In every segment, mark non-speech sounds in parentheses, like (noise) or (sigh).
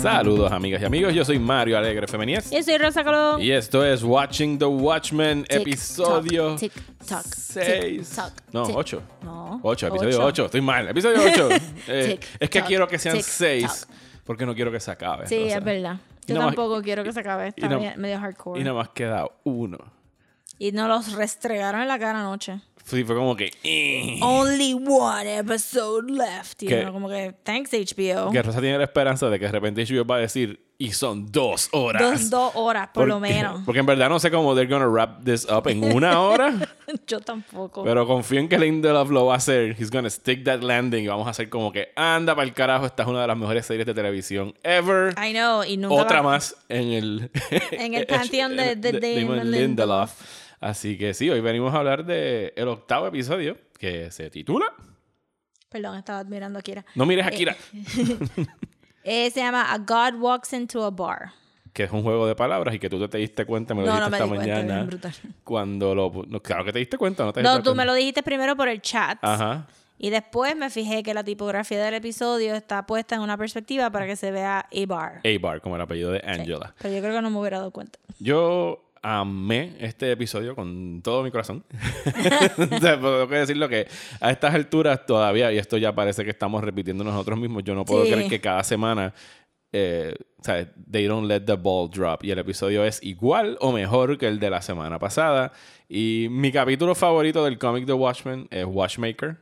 Saludos amigas y amigos, yo soy Mario Alegre Femenías Yo soy Rosa Colón. y esto es Watching the Watchmen, episodio toc, 6. tic, toc, No, tic. 8. No. 8, episodio ocho. 8, estoy mal, episodio 8. (laughs) Tic, es que toc, quiero que sean tic, 6 porque no quiero que se acabe. Sí, es verdad. Yo más- tampoco quiero que se acabe. Está medio hardcore. Y nada más queda uno. Y nos los restregaron en la cara anoche. Sí, fue como que... eh. Only one episode left. Uno como que, thanks HBO. Que Rosa tiene la esperanza de que de repente HBO va a decir, y son dos horas. Dos, dos horas, por lo Porque- menos. (laughs) Porque en verdad no sé cómo they're gonna wrap this up en una hora. (laughs) Yo tampoco. Pero confío en que Lindelof lo va a hacer. He's gonna stick that landing. Y vamos a hacer como que, anda para el carajo, esta es una de las mejores series de televisión ever. I know. Y nunca Otra va- más en el... En el (laughs) panteón de- de Damon Lindelof. Así que sí, hoy venimos a hablar del el octavo episodio que se titula... Perdón, estaba admirando a Kira. No mires a Kira. (laughs) Eh, se llama A God Walks into a Bar. que es un juego de palabras y que tú te diste cuenta, me lo No, dijiste no me esta di cuenta, mañana. brutal. Cuando lo... No, claro que te diste cuenta, ¿no te No, tú me cuenta? lo dijiste primero por el chat. Ajá. Y después me fijé que la tipografía del episodio está puesta en una perspectiva para que se vea A-Bar. A-Bar, como el apellido de Angela. Pero yo creo que no me hubiera dado cuenta. Yo amé este episodio con todo mi corazón. (laughs) sea, tengo que decirlo que a estas alturas todavía, y esto ya parece que estamos repitiendo nosotros mismos, yo no puedo Sí. creer que cada semana, eh, o sea, they don't let the ball drop. Y el episodio es igual o mejor que el de la semana pasada. Y mi capítulo favorito del cómic de Watchmen es Watchmaker,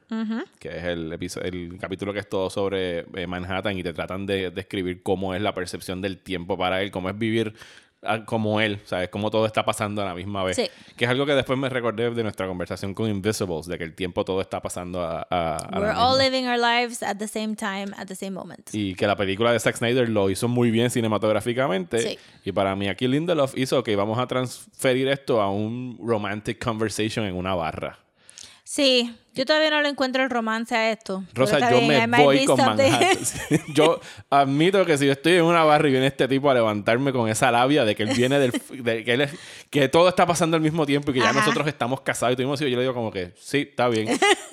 que es el, el capítulo que es todo sobre eh, Manhattan y te tratan de describir cómo es la percepción del tiempo para él, cómo es vivir como él, ¿sabes? Cómo todo está pasando a la misma vez. Sí. Que es algo que después me recordé de nuestra conversación con Invisibles, de que el tiempo todo está pasando a, a- a We're misma. all living our lives at the same time, at the same moment. Y que la película de Zack Snyder lo hizo muy bien cinematográficamente. Sí. Y para mí aquí Lindelof hizo que vamos a transferir esto a un romantic conversation en una barra. Sí, yo todavía no le encuentro el romance a esto. Rosa, yo bien, me voy con something. Manhattan. (laughs) yo admito que si yo estoy en una barra y viene este tipo a levantarme con esa labia de que él viene del... de que, él es- que todo está pasando al mismo tiempo y que ya Ajá. nosotros estamos casados y tuvimos hijos, yo le digo como que sí, está bien.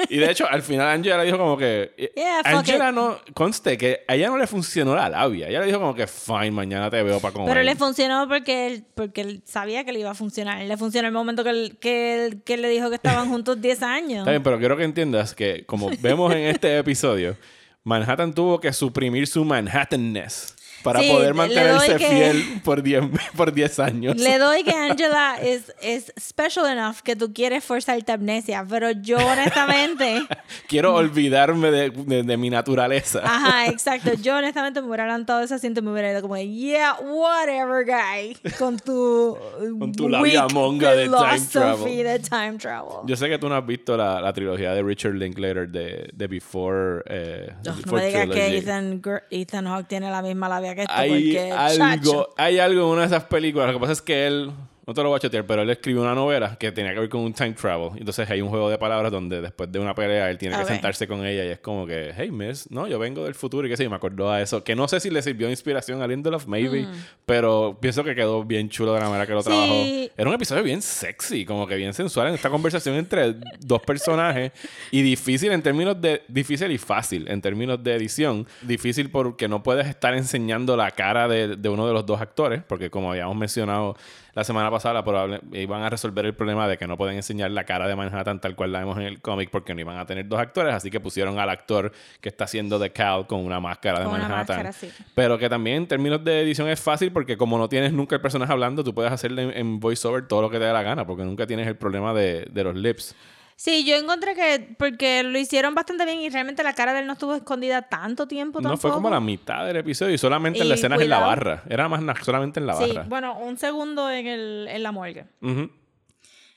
y de hecho, al final Angela le dijo como que... Yeah, fuck Angela no... Conste que a ella no le funcionó la labia. Ella le dijo como que fine, mañana te veo para comer. Pero le funcionó porque él, porque él sabía que le iba a funcionar. Le funcionó el momento que él, que él, que él le dijo que estaban (laughs) juntos 10 años. Está bien, pero quiero que entiendas que, como vemos en este episodio, Manhattan tuvo que suprimir su Manhattanness para Sí, poder mantenerse que- fiel por 10 (laughs) por 10 años. Le doy que (laughs) Angela es, es special enough que tú quieres forzarte amnesia, pero yo honestamente, (laughs) Quiero olvidarme de, de- de mi naturaleza. ajá, exacto, yo honestamente me hubiera levantado de ese asiento y me hubiera ido como, yeah, whatever, guy, con tu, Con tu labia monga de time travel. de time travel. Yo sé que tú no has visto la, la trilogía de Richard Linklater de, de Before, eh, no Before me digas que. Ethan, Ethan Hawke tiene la misma labia hay algo, hay algo en una de esas películas. Lo que pasa es que él, no te lo voy a chatear, pero él escribió una novela que tenía que ver con un time travel. Entonces hay un juego de palabras donde después de una pelea él tiene que sentarse con ella y es como que, hey, miss, no, yo vengo del futuro y qué sé yo, me acordó a eso. Que no sé si le sirvió inspiración a Lindelof, maybe, pero pienso que quedó bien chulo de la manera que lo Mm. Sí. trabajó. Era un episodio bien sexy, como que bien sensual en esta conversación entre (laughs) dos personajes y difícil en términos de difícil y fácil en términos de edición. Difícil porque no puedes estar enseñando la cara de, de uno de los dos actores, porque como habíamos mencionado la semana pasada, probable, iban a resolver el problema de que no pueden enseñar la cara de Manhattan tal cual la vemos en el cómic porque no iban a tener dos actores, así que pusieron al actor que está haciendo de Cal con una máscara de Con una Manhattan. máscara, sí. Pero que también en términos de edición es fácil porque como no tienes nunca el personaje hablando, tú puedes hacerle en, en voiceover todo lo que te dé la gana porque nunca tienes el problema de, de los lips. Sí, yo encontré que porque lo hicieron bastante bien y realmente la cara de él no estuvo escondida tanto tiempo No fue como la mitad del episodio y solamente en Y las escenas en la barra. Era más solamente en la Sí, barra. bueno, un segundo en, el, en la morgue.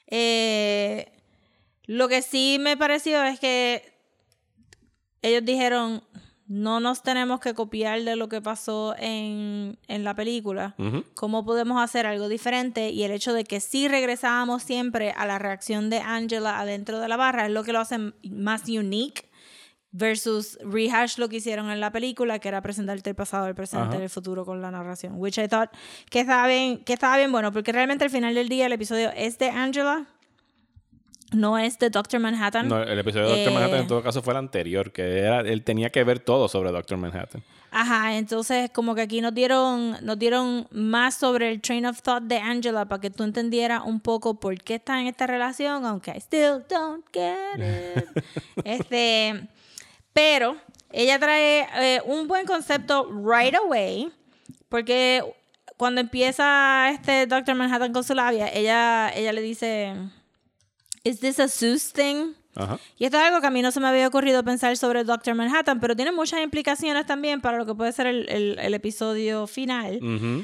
Eh, lo que sí me pareció es que ellos dijeron, no nos tenemos que copiar de lo que pasó en, en la película. ¿Cómo podemos hacer algo diferente? Y el hecho de que sí regresábamos siempre a la reacción de Angela adentro de la barra es lo que lo hace más unique versus rehash lo que hicieron en la película, que era presentarte el pasado, el presente Ajá. y el futuro con la narración. Which I thought que estaba bien, que estaba bien bueno, porque realmente al final del día el episodio es de Angela, no es de Doctor Manhattan. No, el episodio de Doctor Eh, Manhattan en todo caso fue el anterior, que era, él tenía que ver todo sobre Doctor Manhattan. Ajá, entonces como que aquí nos dieron, nos dieron más sobre el train of thought de Angela para que tú entendieras un poco por qué está en esta relación, aunque I still don't get it. (laughs) este, pero ella trae eh, un buen concepto right away, porque cuando empieza este Doctor Manhattan con su labia, ella, ella le dice, ¿Is this a Zeus thing? Ajá. Y esto es algo que a mí no se me había ocurrido pensar sobre Doctor Manhattan, pero tiene muchas implicaciones también para lo que puede ser el, el- el episodio final.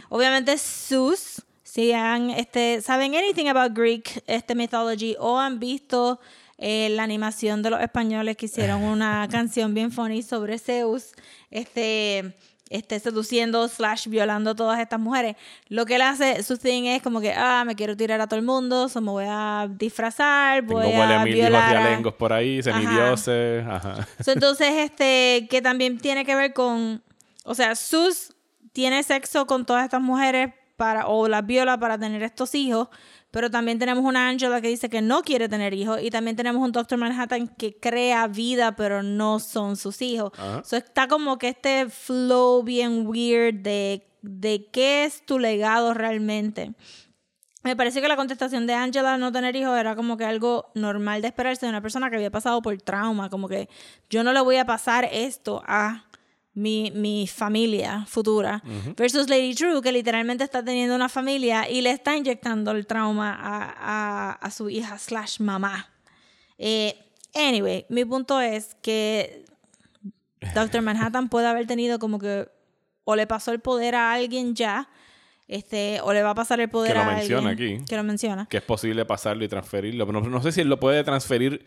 Obviamente, Zeus, si han, este, saben anything about Greek este, mythology o han visto eh, la animación de los españoles que hicieron (laughs) una canción bien funny sobre Zeus, este, este, seduciendo slash violando a todas estas mujeres. Lo que él hace, su thing es como que, ah, me quiero tirar a todo el mundo, so me voy a disfrazar, Tengo voy huele a mil hijos violar a... por ahí, semidioses. Ajá. So, entonces, este, que también tiene que ver con, o sea, Sus tiene sexo con todas estas mujeres para, o las viola para tener estos hijos, pero también tenemos una Angela que dice que no quiere tener hijos y también tenemos un Doctor Manhattan que crea vida, pero no son sus hijos. Ajá. So, está como que este flow bien weird de, de qué es tu legado realmente. Me parece que la contestación de Angela no tener hijos era como que algo normal de esperarse de una persona que había pasado por trauma, como que yo no le voy a pasar esto a mi, mi familia futura. Versus Lady True, que literalmente está teniendo una familia y le está inyectando el trauma a, a- a su hija slash mamá. Eh, anyway, mi punto es que Doctor (laughs) Manhattan puede haber tenido como que o le pasó el poder a alguien ya, este, o le va a pasar el poder Que lo a menciona alguien aquí. que lo menciona. Que es posible pasarlo y transferirlo. Pero no, no sé si él lo puede transferir.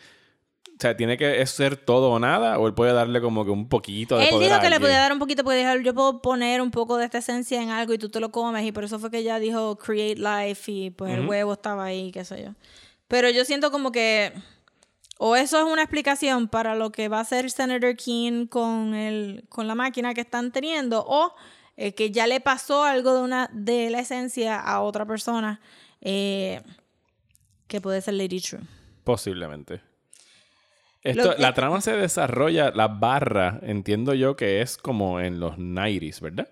O sea, tiene que ser todo o nada, o él puede darle como que un poquito de Él poder dijo a que le podía dar un poquito porque dijo, yo puedo poner un poco de esta esencia en algo y tú te lo comes y por eso fue que ella dijo create life y pues el huevo estaba ahí, qué sé yo. Pero yo siento como que o eso es una explicación para lo que va a hacer Senator King con el con la máquina que están teniendo o eh, que ya le pasó algo de una de la esencia a otra persona eh, que puede ser Lady True. Posiblemente. Esto, la trama se desarrolla, la barra, entiendo yo que es como en los 90s, ¿verdad?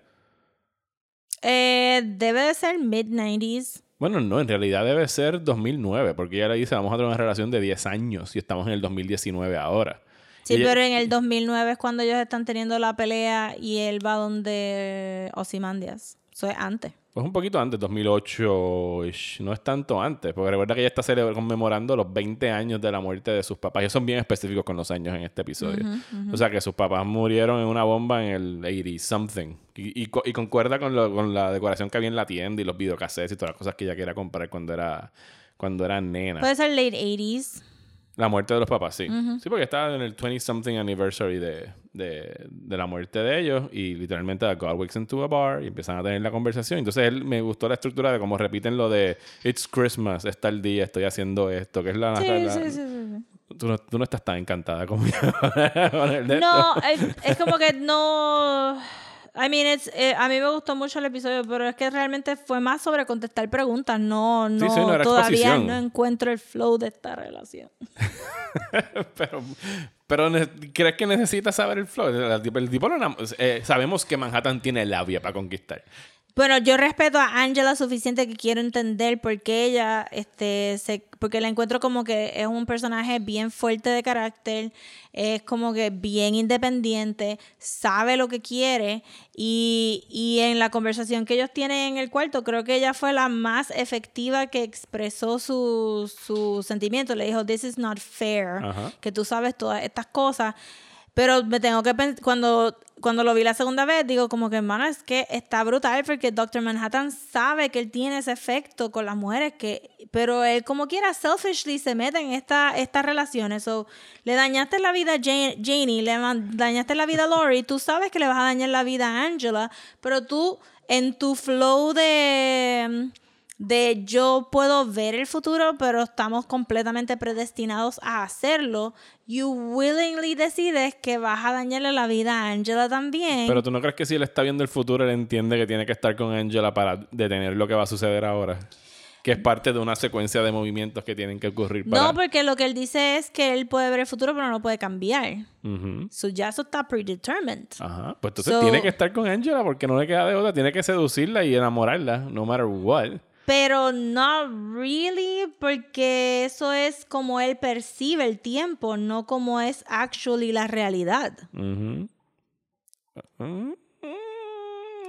Eh, debe de ser mid 90s. Bueno, no, en realidad debe ser 2009, porque ella le dice, vamos a tener una relación de 10 años y estamos en el 2019 ahora. Sí, ella- pero en el 2009 es cuando ellos están teniendo la pelea y él va donde Ozymandias. Eso es antes. Pues un poquito antes, 2008, -ish. no es tanto antes, porque recuerda que ella está conmemorando los 20 años de la muerte de sus papás. Ellos son bien específicos con los años en este episodio. O sea, que sus papás murieron en una bomba en el 80-something. Y, y co- y concuerda con, lo- con la decoración que había en la tienda y los videocassettes y todas las cosas que ella quería comprar cuando era, cuando era nena. Puede ser late 80s. La muerte de los papás, sí. Sí, porque estaba en el 20-something anniversary de, de, de la muerte de ellos y literalmente God wakes into a bar y empiezan a tener la conversación. Entonces él me gustó la estructura de cómo repiten lo de It's Christmas, está el día, estoy haciendo esto, que es la... Sí, la- sí, sí. Tú, no, tú no estás tan encantada como yo (laughs) con el de No, es como que no... I mean, it's, eh, a mí me gustó mucho el episodio, pero es que realmente fue más sobre contestar preguntas. No, no, sí, no era todavía exposición. no encuentro el flow de esta relación. (laughs) pero pero ¿crees que necesitas saber el flow? El tipo, el tipo lo enam- eh, sabemos que Manhattan tiene labia para conquistar. Bueno, yo respeto a Angela suficiente que quiero entender por qué ella, este, se, porque la encuentro como que es un personaje bien fuerte de carácter, es como que bien independiente, sabe lo que quiere y, y en la conversación que ellos tienen en el cuarto, creo que ella fue la más efectiva que expresó sus su sentimientos. Le dijo, this is not fair, Ajá. que tú sabes todas estas cosas. Pero me tengo que pensar, cuando cuando lo vi la segunda vez, digo como que, hermano, es que está brutal porque Doctor Manhattan sabe que él tiene ese efecto con las mujeres, que, pero él como quiera, selfishly se mete en esta, estas relaciones. So, le dañaste la vida a Janie, le dañaste la vida a Lori, tú sabes que le vas a dañar la vida a Angela, pero tú en tu flow de de yo puedo ver el futuro, pero estamos completamente predestinados a hacerlo, you willingly decides que vas a dañarle la vida a Angela también. Pero tú no crees que si él está viendo el futuro, él entiende que tiene que estar con Angela para detener lo que va a suceder ahora. Que es parte de una secuencia de movimientos que tienen que ocurrir para... No, porque lo que él dice es que él puede ver el futuro, pero no puede cambiar. So ya eso está predetermined. Ajá. Pues entonces tiene que estar con Angela porque no le queda de otra. Tiene que seducirla y enamorarla, no matter what. Pero no really, porque eso es como él percibe el tiempo, no como es actually la realidad.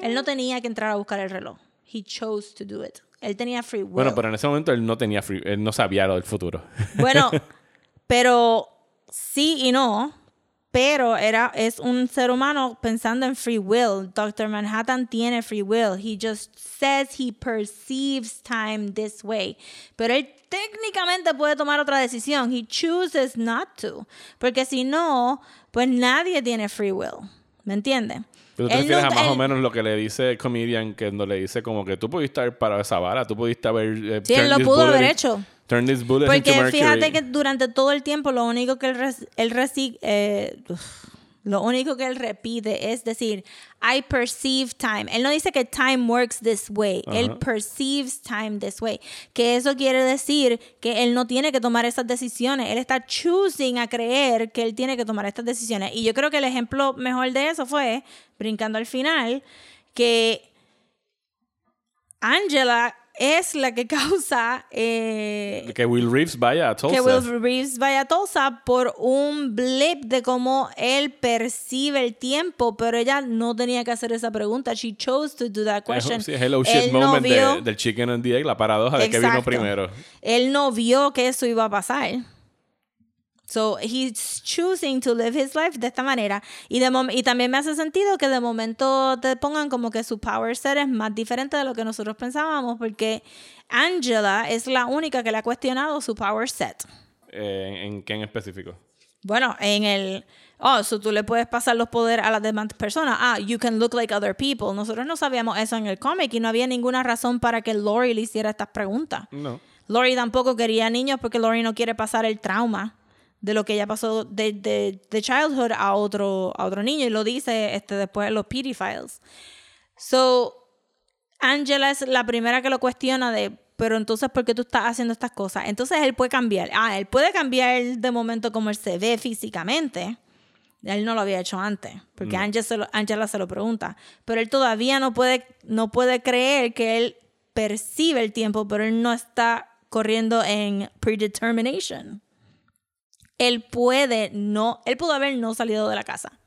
Él no tenía que entrar a buscar el reloj. He chose to do it. Él tenía free will. Bueno, pero en ese momento él no tenía free, él no sabía lo del futuro. Bueno, (laughs) pero sí y no pero era, es un ser humano pensando en free will. Doctor Manhattan tiene free will. He just says he perceives time this way. Pero él técnicamente puede tomar otra decisión. He chooses not to. Porque si no, pues nadie tiene free will. ¿Me entiende? Pero tú te refieres a más o menos lo que le dice el comedian, que no le dice como que tú pudiste haber parado esa vara, tú pudiste haber... Eh, sí, él lo pudo haber hecho. Porque fíjate que durante todo el tiempo lo único que él, eh, lo único que él repite es decir, I perceive time. Él no dice que time works this way. Él perceives time this way. Que eso quiere decir que él no tiene que tomar esas decisiones. Él está choosing a creer que él tiene que tomar estas decisiones. Y yo creo que el ejemplo mejor de eso fue, brincando al final, que Angela es la que (laughs) causa eh, que Will Reeves vaya a Tulsa. Que Will Reeves vaya a Tulsa por un blip de cómo él percibe el tiempo, pero ella no tenía que hacer esa pregunta. She chose to do that question. Sí, hello shit moment del chicken and the egg, la paradoja de que vino primero. Él no vio que eso iba a pasar. So he's choosing to live his life de esta manera. Y, de y también me hace sentido que de momento te pongan como que su power set es más diferente de lo que nosotros pensábamos, porque Angela es la única que le ha cuestionado su power set. Eh, ¿En qué en específico? Bueno, en el. Oh, so tú le puedes pasar los poderes a las demás personas. Ah, you can look like other people. Nosotros no sabíamos eso en el cómic y no había ninguna razón para que Lori le hiciera estas preguntas. No. Lori tampoco quería niños porque Lori no quiere pasar el trauma de lo que ella pasó de, de, de, childhood a otro, a otro niño y lo dice este, después en los pedophiles. So, Angela es la primera que lo cuestiona de, pero entonces, ¿por qué tú estás haciendo estas cosas? Entonces él puede cambiar. Ah, él puede cambiar de momento como él se ve físicamente. Él no lo había hecho antes, porque Angela, se lo, Angela se lo pregunta. Pero él todavía no puede, no puede creer que él percibe el tiempo, pero él no está corriendo en predetermination él puede no, él pudo haber no salido de la casa.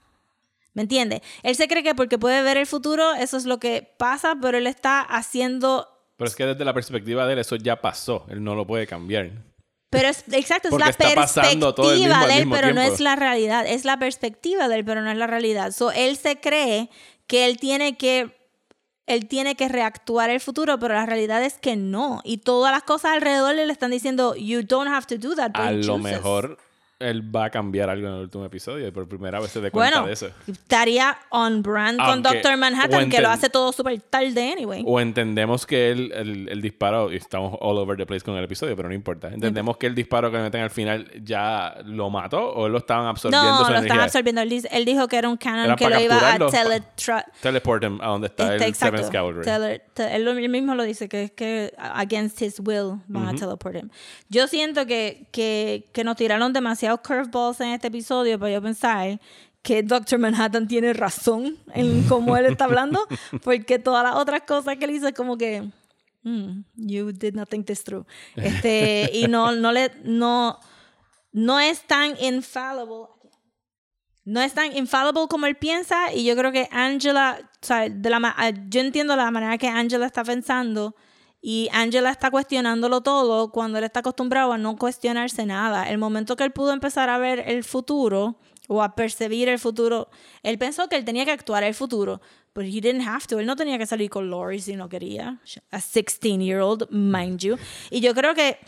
¿Me entiende? Él se cree que porque puede ver el futuro, eso es lo que pasa, pero él está haciendo... Pero es que desde la perspectiva de él, eso ya pasó. Él no lo puede cambiar. Pero es, exacto, es la perspectiva de él, pero no es la realidad. Es la perspectiva de él, pero no es la realidad. So, él se cree que él tiene que él tiene que reactuar el futuro, pero la realidad es que no. Y todas las cosas alrededor le están diciendo, you don't have to do that. a lo mejor él va a cambiar algo en el último episodio y por primera vez se dé cuenta de eso. Estaría on brand con Doctor Manhattan, que lo hace todo súper tarde anyway. O entendemos que él, el, disparo, y estamos all over the place con el episodio, pero no importa. Entendemos que el disparo que meten al final ya lo mató o él lo estaban absorbiendo. No, lo estaban absorbiendo. Él, dijo que era un canon que lo iba a teleport a donde está este, el Seventh Cavalry. él mismo lo dice, que es que against his will van a teleport him. Yo siento que, que, que nos tiraron demasiado curveballs en este episodio para yo pensar que Doctor Manhattan tiene razón en cómo él está hablando, (laughs) porque todas las otras cosas que él dice como que mm, you did not think this through. Este, (laughs) y no no le no no es tan infallible no es tan infallible como él piensa y yo creo que Angela, o sea, de la, yo entiendo la manera que Angela está pensando y Angela está cuestionándolo todo cuando él está acostumbrado a no cuestionarse nada. El momento que él pudo empezar a ver el futuro o a percibir el futuro. Él pensó que él tenía que actuar el futuro, but he didn't have to. Él no tenía que salir con Lori si no quería. A 16-year-old, mind you. Y yo creo que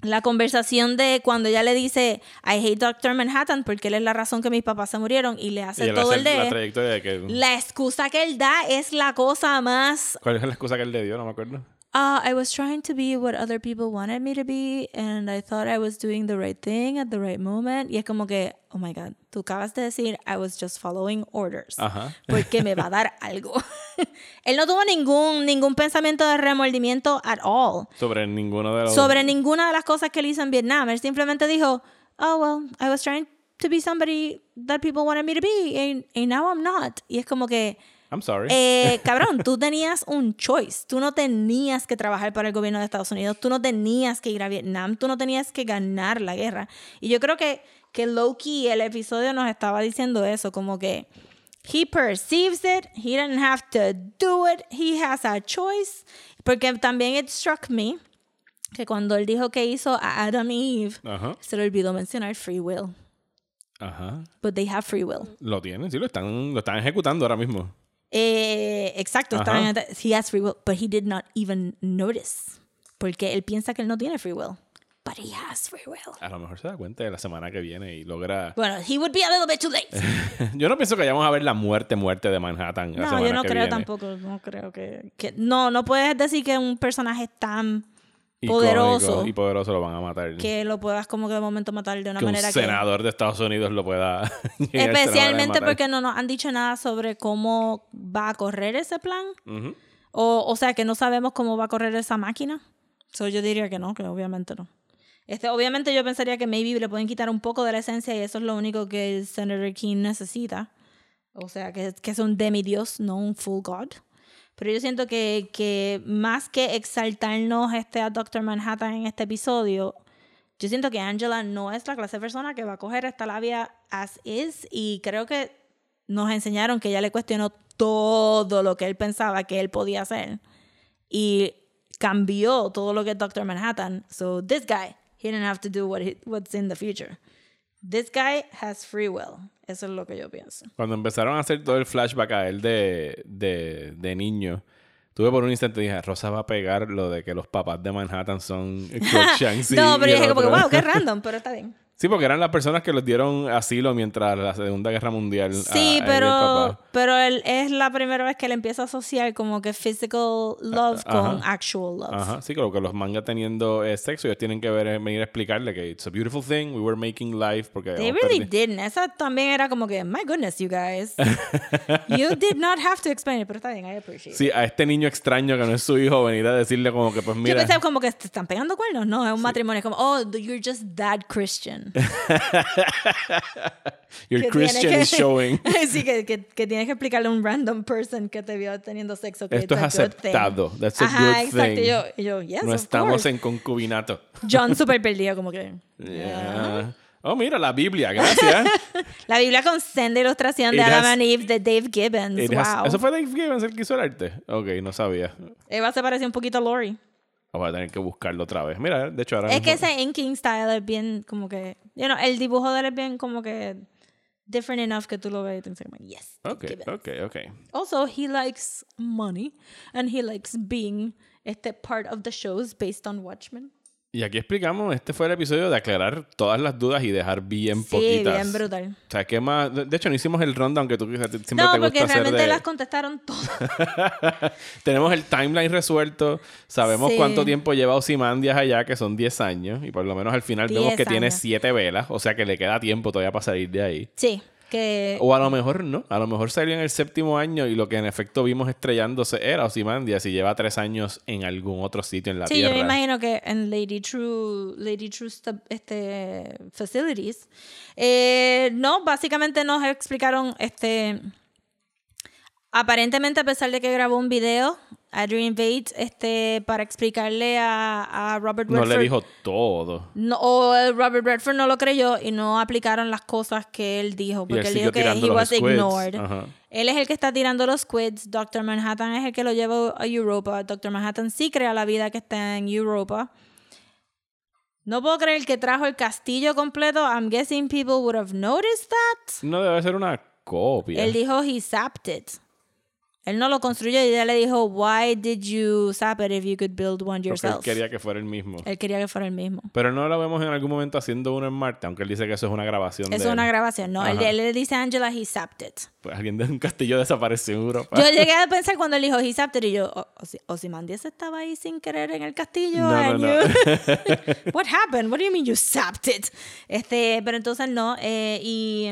la conversación de cuando ella le dice I hate Dr. Manhattan porque él es la razón que mis papás se murieron y le hace Y todo hace el de la trayectoria de que... la excusa que él da es la cosa más ¿Cuál es la excusa que él le dio? No me acuerdo. Uh, I was trying to be what other people wanted me to be, and I thought I was doing the right thing at the right moment. Y es como que, oh my God, tú acabas de decir, I was just following orders. Ajá. Porque me va a dar algo. (laughs) Él no tuvo ningún, ningún pensamiento de remordimiento at all Sobre ninguno de los... sobre ninguna de las cosas que él hizo en Vietnam. Él simplemente dijo, oh, well, I was trying to be somebody that people wanted me to be, and, and now I'm not. Y es como que, I'm sorry. eh, (laughs) cabrón, tú tenías un choice. Tú no tenías que trabajar para el gobierno de Estados Unidos. Tú no tenías que ir a Vietnam. Tú no tenías que ganar la guerra. Y yo creo que, que Loki, el episodio nos estaba diciendo eso, como que he perceives it, he didn't have to do it, he has a choice. Porque también it struck me que cuando él dijo que hizo a Adam y Eve, Ajá. se le olvidó mencionar free will. Ajá. But they have free will. Lo tienen, sí, lo están, lo están ejecutando ahora mismo. Eh, exacto, está Ajá. bien. he has free will, but he did not even notice. Porque él piensa que él no tiene free will. But he has free will. A lo mejor se da cuenta de la semana que viene y logra... Bueno, he would be a little bit too late. (laughs) Yo no pienso que vayamos a ver la muerte, muerte de Manhattan la No, semana yo no que creo viene. tampoco. No creo que, que- No, no puedes decir que un personaje tan poderoso Y poderoso lo van a matar. que lo puedas como que de momento matar de una que un manera que... senador de Estados Unidos lo pueda... (laughs) Especialmente porque no nos han dicho nada sobre cómo va a correr ese plan. Ujú. O, o sea, que no sabemos cómo va a correr esa máquina. So, yo diría que no, que obviamente no. Este, obviamente yo pensaría que maybe le pueden quitar un poco de la esencia y eso es lo único que el Senator King necesita. O sea, que, que es un demidios, no un full god. Pero yo siento que, que más que exaltarnos este a Doctor Manhattan en este episodio, yo siento que Angela no es la clase de persona que va a coger esta labia as is y creo que nos enseñaron que ella le cuestionó todo lo que él pensaba que él podía hacer y cambió todo lo que es Doctor Manhattan. So this guy, he didn't have to do what he- what's in the future. This guy has free will. Eso es lo que yo pienso. Cuando empezaron a hacer todo el flashback a él de, de, de niño, tuve por un instante dije, Rosa va a pegar lo de que los papás de Manhattan son (laughs) Crookshanks no, pero yo dije como que, wow, qué random, pero está bien. Sí, porque eran las personas que los dieron asilo mientras la Segunda Guerra Mundial. a- Sí, a él pero, papá. pero él, es la primera vez que él empieza a asociar como que physical love Ah, ajá. con actual love. Ajá, sí, creo que los mangas teniendo eh, sexo, ellos tienen que ver, eh, venir a explicarle que it's a beautiful thing, we were making life, porque... They habíamos really didn't. Esa también era como que, my goodness, you guys. (laughs) you did not have to explain it, pero está bien, I appreciate it. Sí, a este niño extraño que no es su hijo, venir a decirle como que, pues Yo mira... pensé como que te están pegando cuernos. No, es un matrimonio. Es como, oh, you're just that Christian. (laughs) Your que Christian tiene is que- showing. (laughs) sí, que, que, que tienes que explicarle a un random person que te vio teniendo sexo. Que Esto es aceptado. That's a Ajá, good exacto. thing. Y yo, y yo, yes, no of estamos course. en concubinato. John (laughs) súper perdido, como que... Yeah. Oh, mira, la Biblia, gracias. La Biblia con senda ilustración de It Adam has- and Eve de Dave Gibbons. It has- wow. ¿Eso fue Dave Gibbons el que hizo el arte? Ok, no sabía. Eva se parece un poquito a Lori. Voy a tener que buscarlo otra vez. Mira, de hecho ahora Es que ese inking style es bien como que... You know, el dibujo de él es bien como que... Different enough que tú lo ves y te dices, yes. Dave Ok, Gibbons. ok, ok. Also, he likes money and he likes being este part of the shows based on Watchmen. Y aquí explicamos, este fue el episodio de aclarar todas las dudas y dejar bien Sí, poquitas. bien brutal. O sea, ¿qué más? De hecho, no hicimos el rundown aunque tú siempre No, te gusta porque hacer realmente de... las contestaron todas. (laughs) Tenemos el timeline resuelto. Sabemos Sí. cuánto tiempo lleva Ozymandias allá, que son 10 años. Y por lo menos al final vemos 10 que tiene años. 7 velas. O sea que le queda tiempo todavía para salir de ahí. Sí, que... O a lo mejor no. A lo mejor salió en el séptimo año y lo que en efecto vimos estrellándose era Ozymandias y lleva 3 años en algún otro sitio en la Sí, yo Tierra. me imagino que en Lady True, Lady True este, Facilities. eh, no, básicamente nos explicaron, este, aparentemente a pesar de que grabó un video, Adrian Bates, este, para explicarle a, a Robert No Redford. le dijo todo. No, o Robert Redford no lo creyó y no aplicaron las cosas que él dijo, él porque él dijo que he was squids. ignored. Ajá. Él es el que está tirando los squids. Doctor Manhattan es el que lo lleva a Europa. Doctor Manhattan sí crea la vida que está en Europa. No puedo creer que trajo el castillo completo. I'm guessing people would have noticed that. No debe ser una copia. Él dijo he zapped it. Él no lo construyó y ella le dijo, why did you zap it if you could build one Porque él yourself? quería que fuera el mismo. Él quería que fuera el mismo. Pero no lo vemos en algún momento haciendo uno en Marte, aunque él dice que eso es una grabación Eso es una grabación. No, él, él le dice a Angela, he zapped it. Pues alguien de un castillo desapareció en Europa. Yo llegué (laughs) a pensar cuando él dijo he zapped it y yo, "O- Osi- Ozymandias estaba ahí sin querer en el castillo. No, no, no. (laughs) (laughs) What happened? What do you mean you zapped it? Este, pero entonces no. eh, y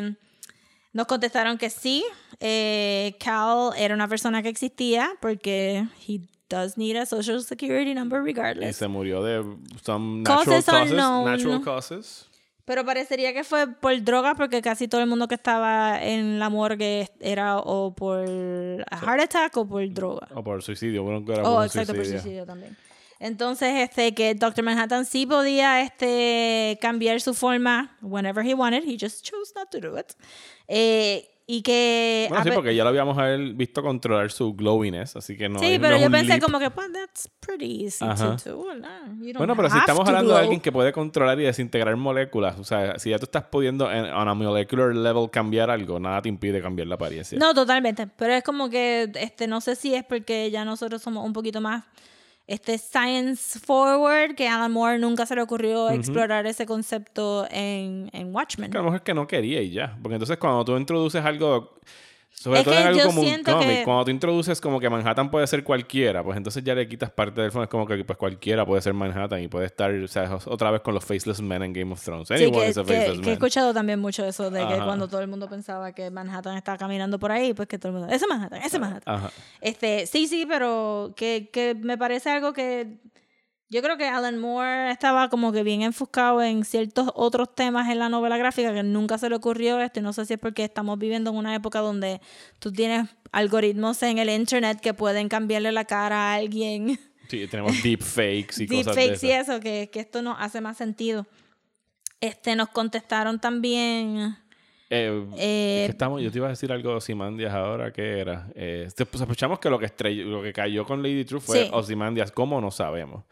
nos contestaron que sí. eh, Cal era una persona que existía porque he does need a social security number y regardless. se murió de some natural Causes causes. Natural causes. Pero parecería que fue por drogas porque casi todo el mundo que estaba en la morgue era o por heart attack o por droga. O por suicidio. Bueno, era Oh, por exacto, por suicidio también. Entonces, este, que Dr. Manhattan sí podía este, cambiar su forma whenever he wanted. He just chose not to do it. Eh, y que... Bueno, sí, porque ya lo habíamos visto controlar su glowiness, así que no Sí, no pero es yo pensé leap. como que, pues, that's pretty easy Ajá. to do. Bueno, pero si estamos hablando de glow. alguien que puede controlar y desintegrar moléculas, o sea, si ya tú estás pudiendo en, on a molecular level cambiar algo, nada te impide cambiar la apariencia. No, totalmente. Pero es como que, este, no sé si es porque ya nosotros somos un poquito más este science forward, que a Alan Moore nunca se le ocurrió explorar ese concepto en, en Watchmen. Que a lo mejor es que no quería y ya. Porque entonces cuando tú introduces algo, sobre Es todo en que algo como un cómic, que- cuando tú introduces como que Manhattan puede ser cualquiera, pues entonces ya le quitas parte del fondo. Es como que pues cualquiera puede ser Manhattan y puede estar, o sea, otra vez con los Faceless Men en Game of Thrones. Sí, que, is a que- que he escuchado también mucho eso de que Ajá. cuando todo el mundo pensaba que Manhattan estaba caminando por ahí, pues que todo el mundo, ese Manhattan, ese Manhattan. Ajá. Este, sí, sí, pero que, que me parece algo que yo creo que Alan Moore estaba como que bien enfocado en ciertos otros temas en la novela gráfica que nunca se le ocurrió esto. Y no sé si es porque estamos viviendo en una época donde tú tienes algoritmos en el internet que pueden cambiarle la cara a alguien. (laughs) Sí, tenemos deepfakes y cosas de Deepfakes y eso, que, que esto nos hace más sentido. Este, nos contestaron también. Eh, Eh, es que estamos, yo te iba a decir algo de Ozymandias ahora, ¿qué era? Eh, sospechamos que lo que, estrelló- lo que cayó con Lady True fue Sí. Ozymandias, ¿cómo? No sabemos.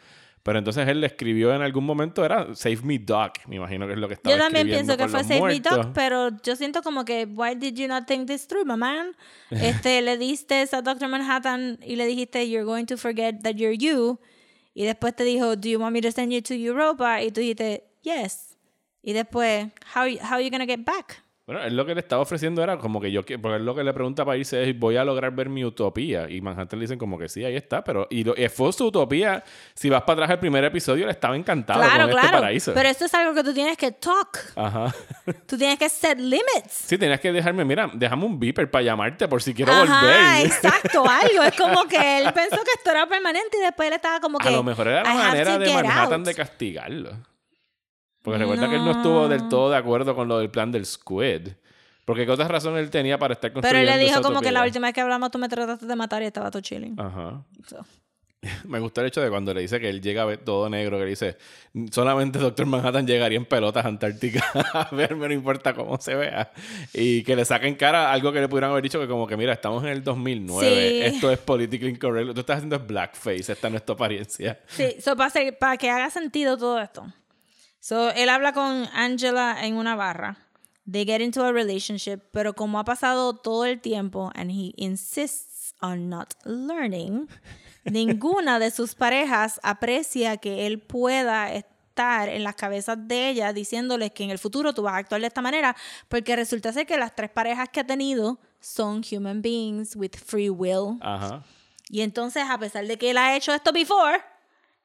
Pero entonces él le escribió en algún momento, era Save Me Doc, me imagino que es lo que estaba Yo también pienso que fue Save Me muertos. Doc, pero yo siento como que, why did you not think this through, my man? (laughs) Este, le diste a Dr. Manhattan y le dijiste, you're going to forget that you're you. Y después te dijo, do you want me to send you to Europa? Y tú dijiste, yes. Y después, how, how are you going to get back? Bueno, él lo que le estaba ofreciendo era como que yo, que- porque él lo que le pregunta para irse es, voy a lograr ver mi utopía. Y Manhattan le dicen como que sí, ahí está. Pero, y, lo- y fue su utopía. Si vas para atrás al primer episodio, él estaba encantado claro, con este claro. paraíso. Pero esto es algo que tú tienes que talk. Ajá. (laughs) Tú tienes que set limits. Sí, tenías que dejarme, mira, déjame un beeper para llamarte por si quiero Ajá, volver. (laughs) exacto, algo. Es como que él pensó que esto era permanente y después él estaba como que. A lo mejor era la "I have manera de Manhattan out". de castigarlo. Porque recuerda que él no estuvo del todo de acuerdo con lo del plan del Squid. Porque qué otra razón él tenía para estar Pero construyendo él le dijo como que la última vez que hablamos tú me trataste de matar y estaba todo chilling. Ajá. So. (laughs) Me gusta el hecho de cuando le dice que él llega a ver todo negro, que le dice, solamente Doctor Manhattan llegaría en pelotas a Antártica (laughs) a verme, no importa cómo se vea. Y que le saquen cara algo que le pudieran haber dicho que como que, mira, estamos en el 2009, Sí. esto es politically incorrect, tú estás haciendo blackface, esta no es tu apariencia. Sí, so para, hacer- para que haga sentido todo esto. So, él habla con Angela en una barra. They get into a relationship, pero como ha pasado todo el tiempo and he insists on not learning, (laughs) ninguna de sus parejas aprecia que él pueda estar en las cabezas de ella diciéndoles que en el futuro tú vas a actuar de esta manera, porque resulta ser que las tres parejas que ha tenido son human beings with free will. Ajá. Y entonces, a pesar de que él ha hecho esto before,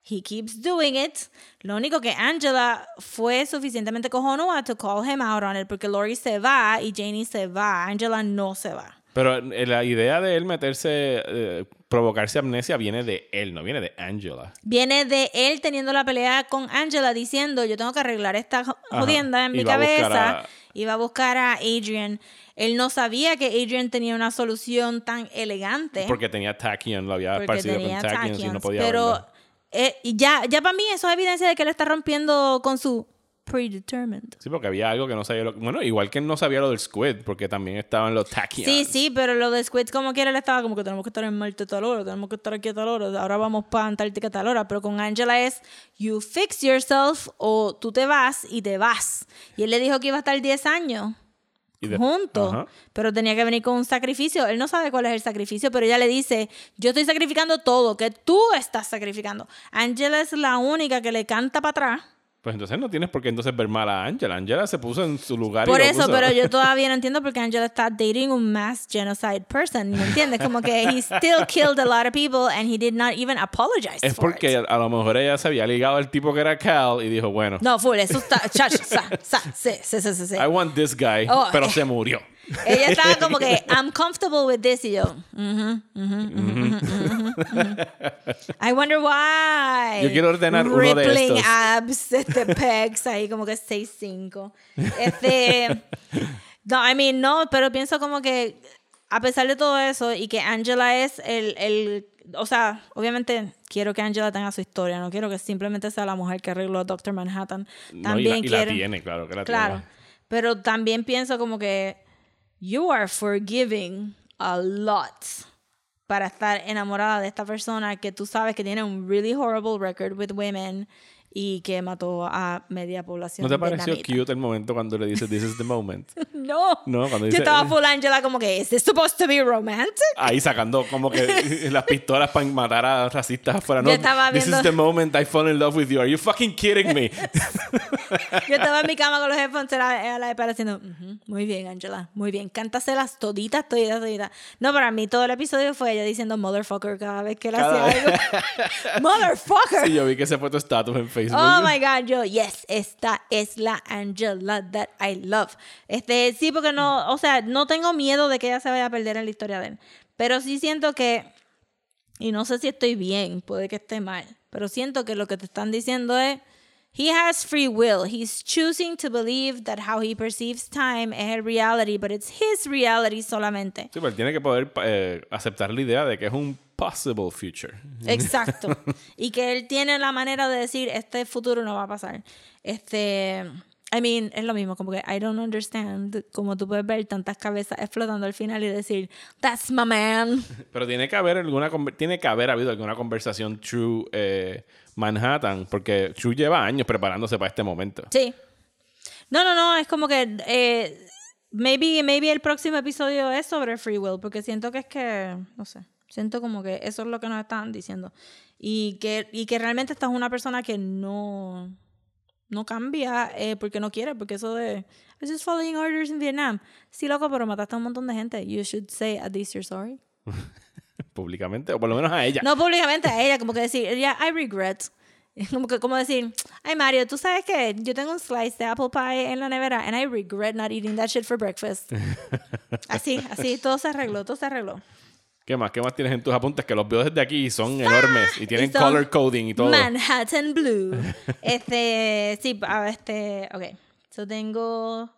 he keeps doing it. Lo único que Angela fue suficientemente cojonuda to call him out on it, porque Lori se va y Janie se va. Angela no se va. Pero eh, la idea de él meterse, eh, provocarse amnesia viene de él, no viene de Angela. Viene de él teniendo la pelea con Angela diciendo, yo tengo que arreglar esta jo- Ajá. jodienda en mi va a buscar cabeza. a- Y va a buscar a Adrian. Él no sabía que Adrian tenía una solución tan elegante. Porque tenía Tachyon, lo había porque esparcido con tenía Tachyon y no tachyons, podía pero verlo. Eh, y ya, ya para mí eso es evidencia de que él está rompiendo con su predetermined. Sí, porque había algo que no sabía lo Bueno, igual que no sabía lo del squid, porque también estaban los tachyons. Sí, sí, pero lo de Squid como quiera él estaba como que tenemos que estar en Marte tal hora, tenemos que estar aquí a tal hora, ahora vamos para Antártica tal hora, pero con Angela es you fix yourself o tú te vas y te vas. Y él le dijo que iba a estar 10 años juntos, Ajá. pero tenía que venir con un sacrificio. Él no sabe cuál es el sacrificio, pero ella le dice, yo estoy sacrificando todo, que tú estás sacrificando. Angela es la única que le canta para atrás. Pues entonces no tienes por qué entonces ver mal a Angela. Angela se puso en su lugar Por y eso, puso. pero yo (laughs) todavía no entiendo porque Angela está dating un mass genocide person, ¿me entiendes? Como que he still killed a lot of people and he did not even apologize Es for porque it. a lo mejor ella se había ligado al tipo que era Cal y dijo, bueno, No, full, eso está, chacho, sa, sa, sí, sí, sí, sí. I want this guy, Oh, pero eh. se murió. Ella (laughs) estaba como que, I'm comfortable with this, y yo, ujú, ujú, ujú, ujú, ujú. I wonder why. Yo quiero ordenar uno de Rippling estos. abs, este, pegs, ahí como que 6'5". Este, (laughs) no, I mean, no, pero pienso como que, a pesar de todo eso, y que Angela es el, el o sea, obviamente quiero que Angela tenga su historia, no quiero que simplemente sea la mujer que arregló a Doctor Manhattan. No, y También la, y la quiero... tiene, claro que la Claro. tiene. Pero también pienso como que you are forgiving a lot. Para estar enamorada de esta persona que tú sabes que tiene un really horrible record with women y que mató a media población. ¿No te pareció vietnamita. cute el momento cuando le dice this is the moment? (laughs) No. No, cuando Yo dice- estaba full Angela como que, ¿is this supposed to be romantic? Ahí sacando como que (laughs) las pistolas para matar a racistas afuera. No, Yo estaba this viendo- is the moment I fall in love with you. Are you fucking kidding me? (laughs) Yo estaba en mi cama con los headphones a la, iPad haciendo, "Ujú, muy bien, Angela, muy bien. Cántaselas toditas, toditas, toditas. No, para mí todo el episodio fue ella diciendo motherfucker cada vez que Cada hacía algo. motherfucker. sí, yo vi que se fue tu estatus en Facebook. Oh my God, yo, yes, esta es la Angela that I love. Este, sí, porque no, o sea, no tengo miedo de que ella se vaya a perder en la historia de él. Pero sí siento que, y no sé si estoy bien, puede que esté mal, pero siento que lo que te están diciendo es, he has free will. He's choosing to believe that how he perceives time es el reality, but it's his reality solamente. Sí, pero él tiene que poder eh, aceptar la idea de que es un possible future. Exacto. (laughs) y que él tiene la manera de decir, este futuro no va a pasar. Este, I mean, es lo mismo, como que I don't understand, como tú puedes ver tantas cabezas explotando al final y decir, that's my man. (laughs) Pero tiene que haber alguna tiene que haber habido alguna conversación True eh, Manhattan, porque True lleva años preparándose para este momento. Sí. No, no, no, es como que eh, maybe, maybe el próximo episodio es sobre free will, porque siento que es que, no sé, siento como que eso es lo que nos están diciendo. Y que, y que realmente esta es una persona que no, no cambia eh, porque no quiere, porque eso de, I was just following orders in Vietnam. Sí, loco, pero mataste a un montón de gente. You should say at least you're sorry. (laughs) Públicamente, o por lo menos a ella. No públicamente a ella, como que decir, yeah, I regret. (laughs) Como, que, como decir, ay Mario, tú sabes que yo tengo un slice de apple pie en la nevera and I regret not eating that shit for breakfast. (laughs) así, así, todo se arregló, todo se arregló. ¿Qué más? ¿Qué más tienes en tus apuntes? Que los veo desde aquí son enormes y tienen Y color coding y todo. Manhattan Blue. (laughs) este, sí, a este, ok. So tengo,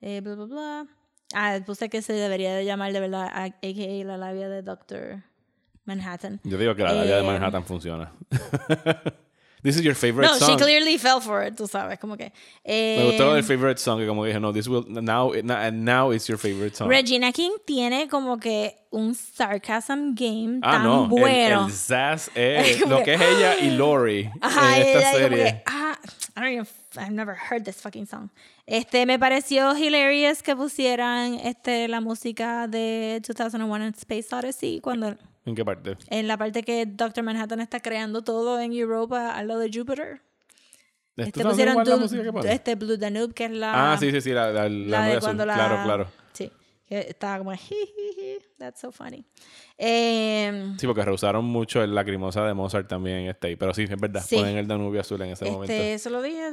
eh, bla, bla, bla. Ah, puse que se debería de llamar de verdad, a- a.k.a. la labia de Doctor Manhattan. Yo digo que la labia de Eh, Manhattan funciona. (laughs) This is your favorite No, she song. clearly fell for it, tú sabes, como que. Me gustó lo eh, favorite song, que como dije, no, this will, now, now, now it's your favorite song. Regina King tiene como que un sarcasm game ah, tan no, el- bueno. El, sass es (laughs) lo que- que es ella y (gasps) Lori Ajá, en esta ella serie. que, ah, I don't even, I've never heard this fucking song. Este, me pareció hilarious que pusieran este, la música de 2001 en Space Odyssey cuando, ¿En qué parte? en la parte que Doctor Manhattan está creando todo en Europa al lado de Júpiter. ¿Tú Este, pusieron la pone? este Blue Danube, que es la... Ah, sí, sí, sí, la, la, la de azul. cuando la... Claro, claro. Sí, estaba como, jijiji, that's so funny. Eh, Sí, porque rehusaron mucho el lacrimosa de Mozart también en este. Pero sí, es verdad. Sí. Ponen el Danubio azul en ese momento. este, eso lo dije,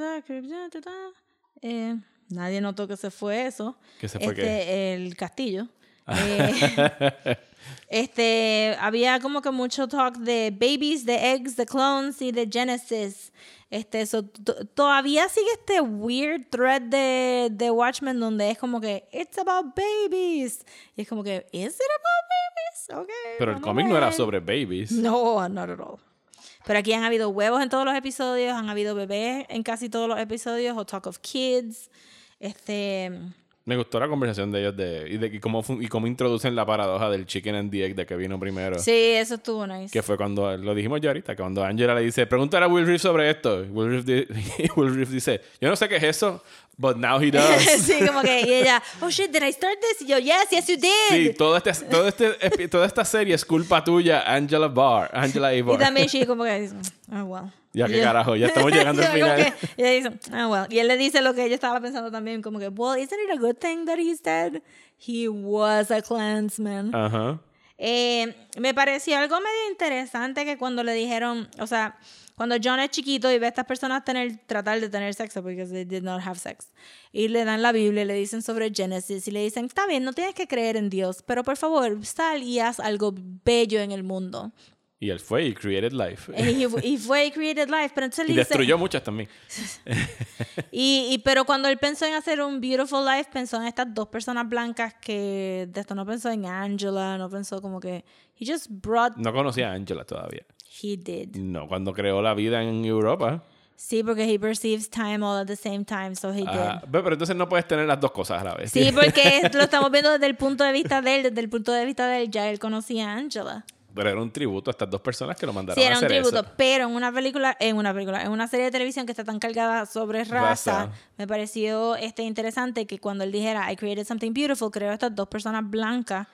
eh, nadie notó que se fue eso. ¿Qué se fue este, El castillo. (laughs) Eh, este, había como que mucho talk de babies, de eggs, de clones y de Genesis. Este, so, to- todavía sigue este weird thread de, de Watchmen donde es como que it's about babies. Y es como que, is it about babies? Okay. Pero el cómic no era sobre babies. No, not at all. Pero aquí han habido huevos en todos los episodios, han habido bebés en casi todos los episodios, o Talk of Kids. Este. Me gustó la conversación de ellos de, y, de, y, cómo, y cómo introducen la paradoja del chicken and the egg de que vino primero. Sí, eso estuvo nice. Que fue cuando, lo dijimos ya ahorita, que cuando Angela le dice, pregúntale a Will Reef sobre esto. Will Reef, (laughs) Will Reef dice, yo no sé qué es eso, but now he (laughs) does. sí, como que, y ella, oh shit, did I start this? Y yo, yes, yes you did. Sí, todo este, todo este, toda esta serie es culpa tuya, Angela Barr, Angela. Barr. Y también she como que, oh well. Ya que carajo, ya estamos (laughs) llegando al final. y, dice, oh, well. y él le dice lo que yo estaba pensando también, como que, well, isn't it a good thing that he's dead? He was a Klansman. Ajá. Eh, me pareció algo medio interesante que cuando le dijeron, o sea, cuando John es chiquito y ve a estas personas tener, tratar de tener sexo, porque they did not have sex, y le dan la Biblia, le dicen sobre Genesis, y le dicen, está bien, no tienes que creer en Dios, pero por favor, sal y haz algo bello en el mundo. Y él fue y created life. Y, fue y created life. Pero entonces (laughs) y destruyó muchas también. (laughs) y, y, pero cuando él pensó en hacer un beautiful life, pensó en estas dos personas blancas que de esto no pensó en Angela, no pensó como que... He just brought... No conocía a Angela todavía. He did. No, cuando creó la vida en Europa. Sí, porque he perceives time all at the same time, so he ah, did. Pero entonces no puedes tener las dos cosas a la vez. Sí, porque (laughs) lo estamos viendo desde el punto de vista de él, desde el punto de vista de él, ya él conocía a Angela. Pero era un tributo a estas dos personas que lo mandaron sí, era a hacer un tributo, pero en una película, en una película, en una serie de televisión que está tan cargada sobre raza, me pareció este interesante que cuando él dijera I created something beautiful, creo estas dos personas blancas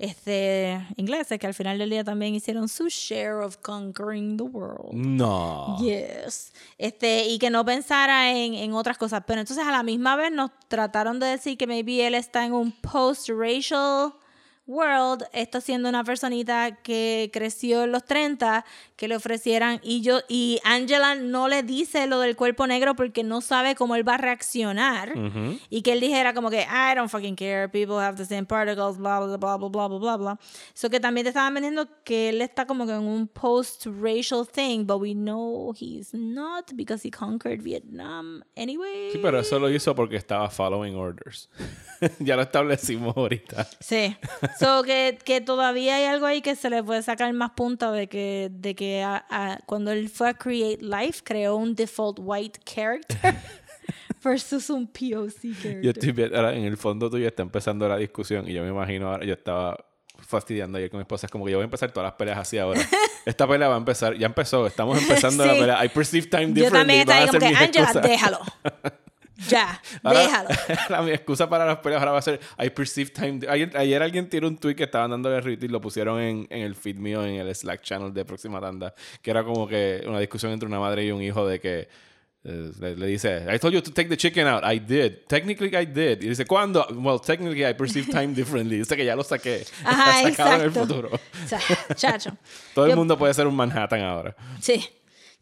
este ingleses que al final del día también hicieron su share of conquering the world. No. Yes. Este, y que no pensara en, en otras cosas. Pero entonces a la misma vez nos trataron de decir que maybe él está en un post-racial world, esto siendo una personita que creció en los 30, que le ofrecieran y yo y Angela no le dice lo del cuerpo negro porque no sabe cómo él va a reaccionar uh -huh. y que él dijera como que I don't fucking care, people have the same particles, bla bla bla bla bla bla bla. Eso que también te estaban vendiendo que él está como que en un post racial thing, but we know he's not because he conquered Vietnam anyway. Sí, pero eso lo hizo porque estaba following orders. (laughs) ya lo establecimos ahorita. Sí. (laughs) So que, que, todavía hay algo ahí que se le puede sacar más punta de que, de que cuando él fue a Create Life creó un default white character (laughs) versus un POC character. Yo estoy ahora en el fondo tuyo está empezando la discusión y yo me imagino ahora, yo estaba fastidiando ayer con mi esposa, es como que yo voy a empezar todas las peleas así ahora. (laughs) Esta pelea va a empezar, ya empezó, estamos empezando la pelea. I perceive time differently. Yo también estaba como que, Angela, déjalo. (laughs) Ya, (laughs) déjalo. (laughs) La, mi excusa para las peleas ahora va a ser I perceive time. Ayer, alguien tiró un tweet que estaban dando de y lo pusieron en, en, el feed mío, en el Slack channel de Próxima Tanda, que era como que una discusión entre una madre y un hijo de que eh, le, dice, I told you to take the chicken out. I did. Technically, I did. Y dice, ¿cuándo? Well, technically, I perceive time differently. Dice que ya lo saqué. (laughs) Ajá, exacto. en el futuro. chacho. Todo el mundo puede ser un Manhattan ahora. Sí.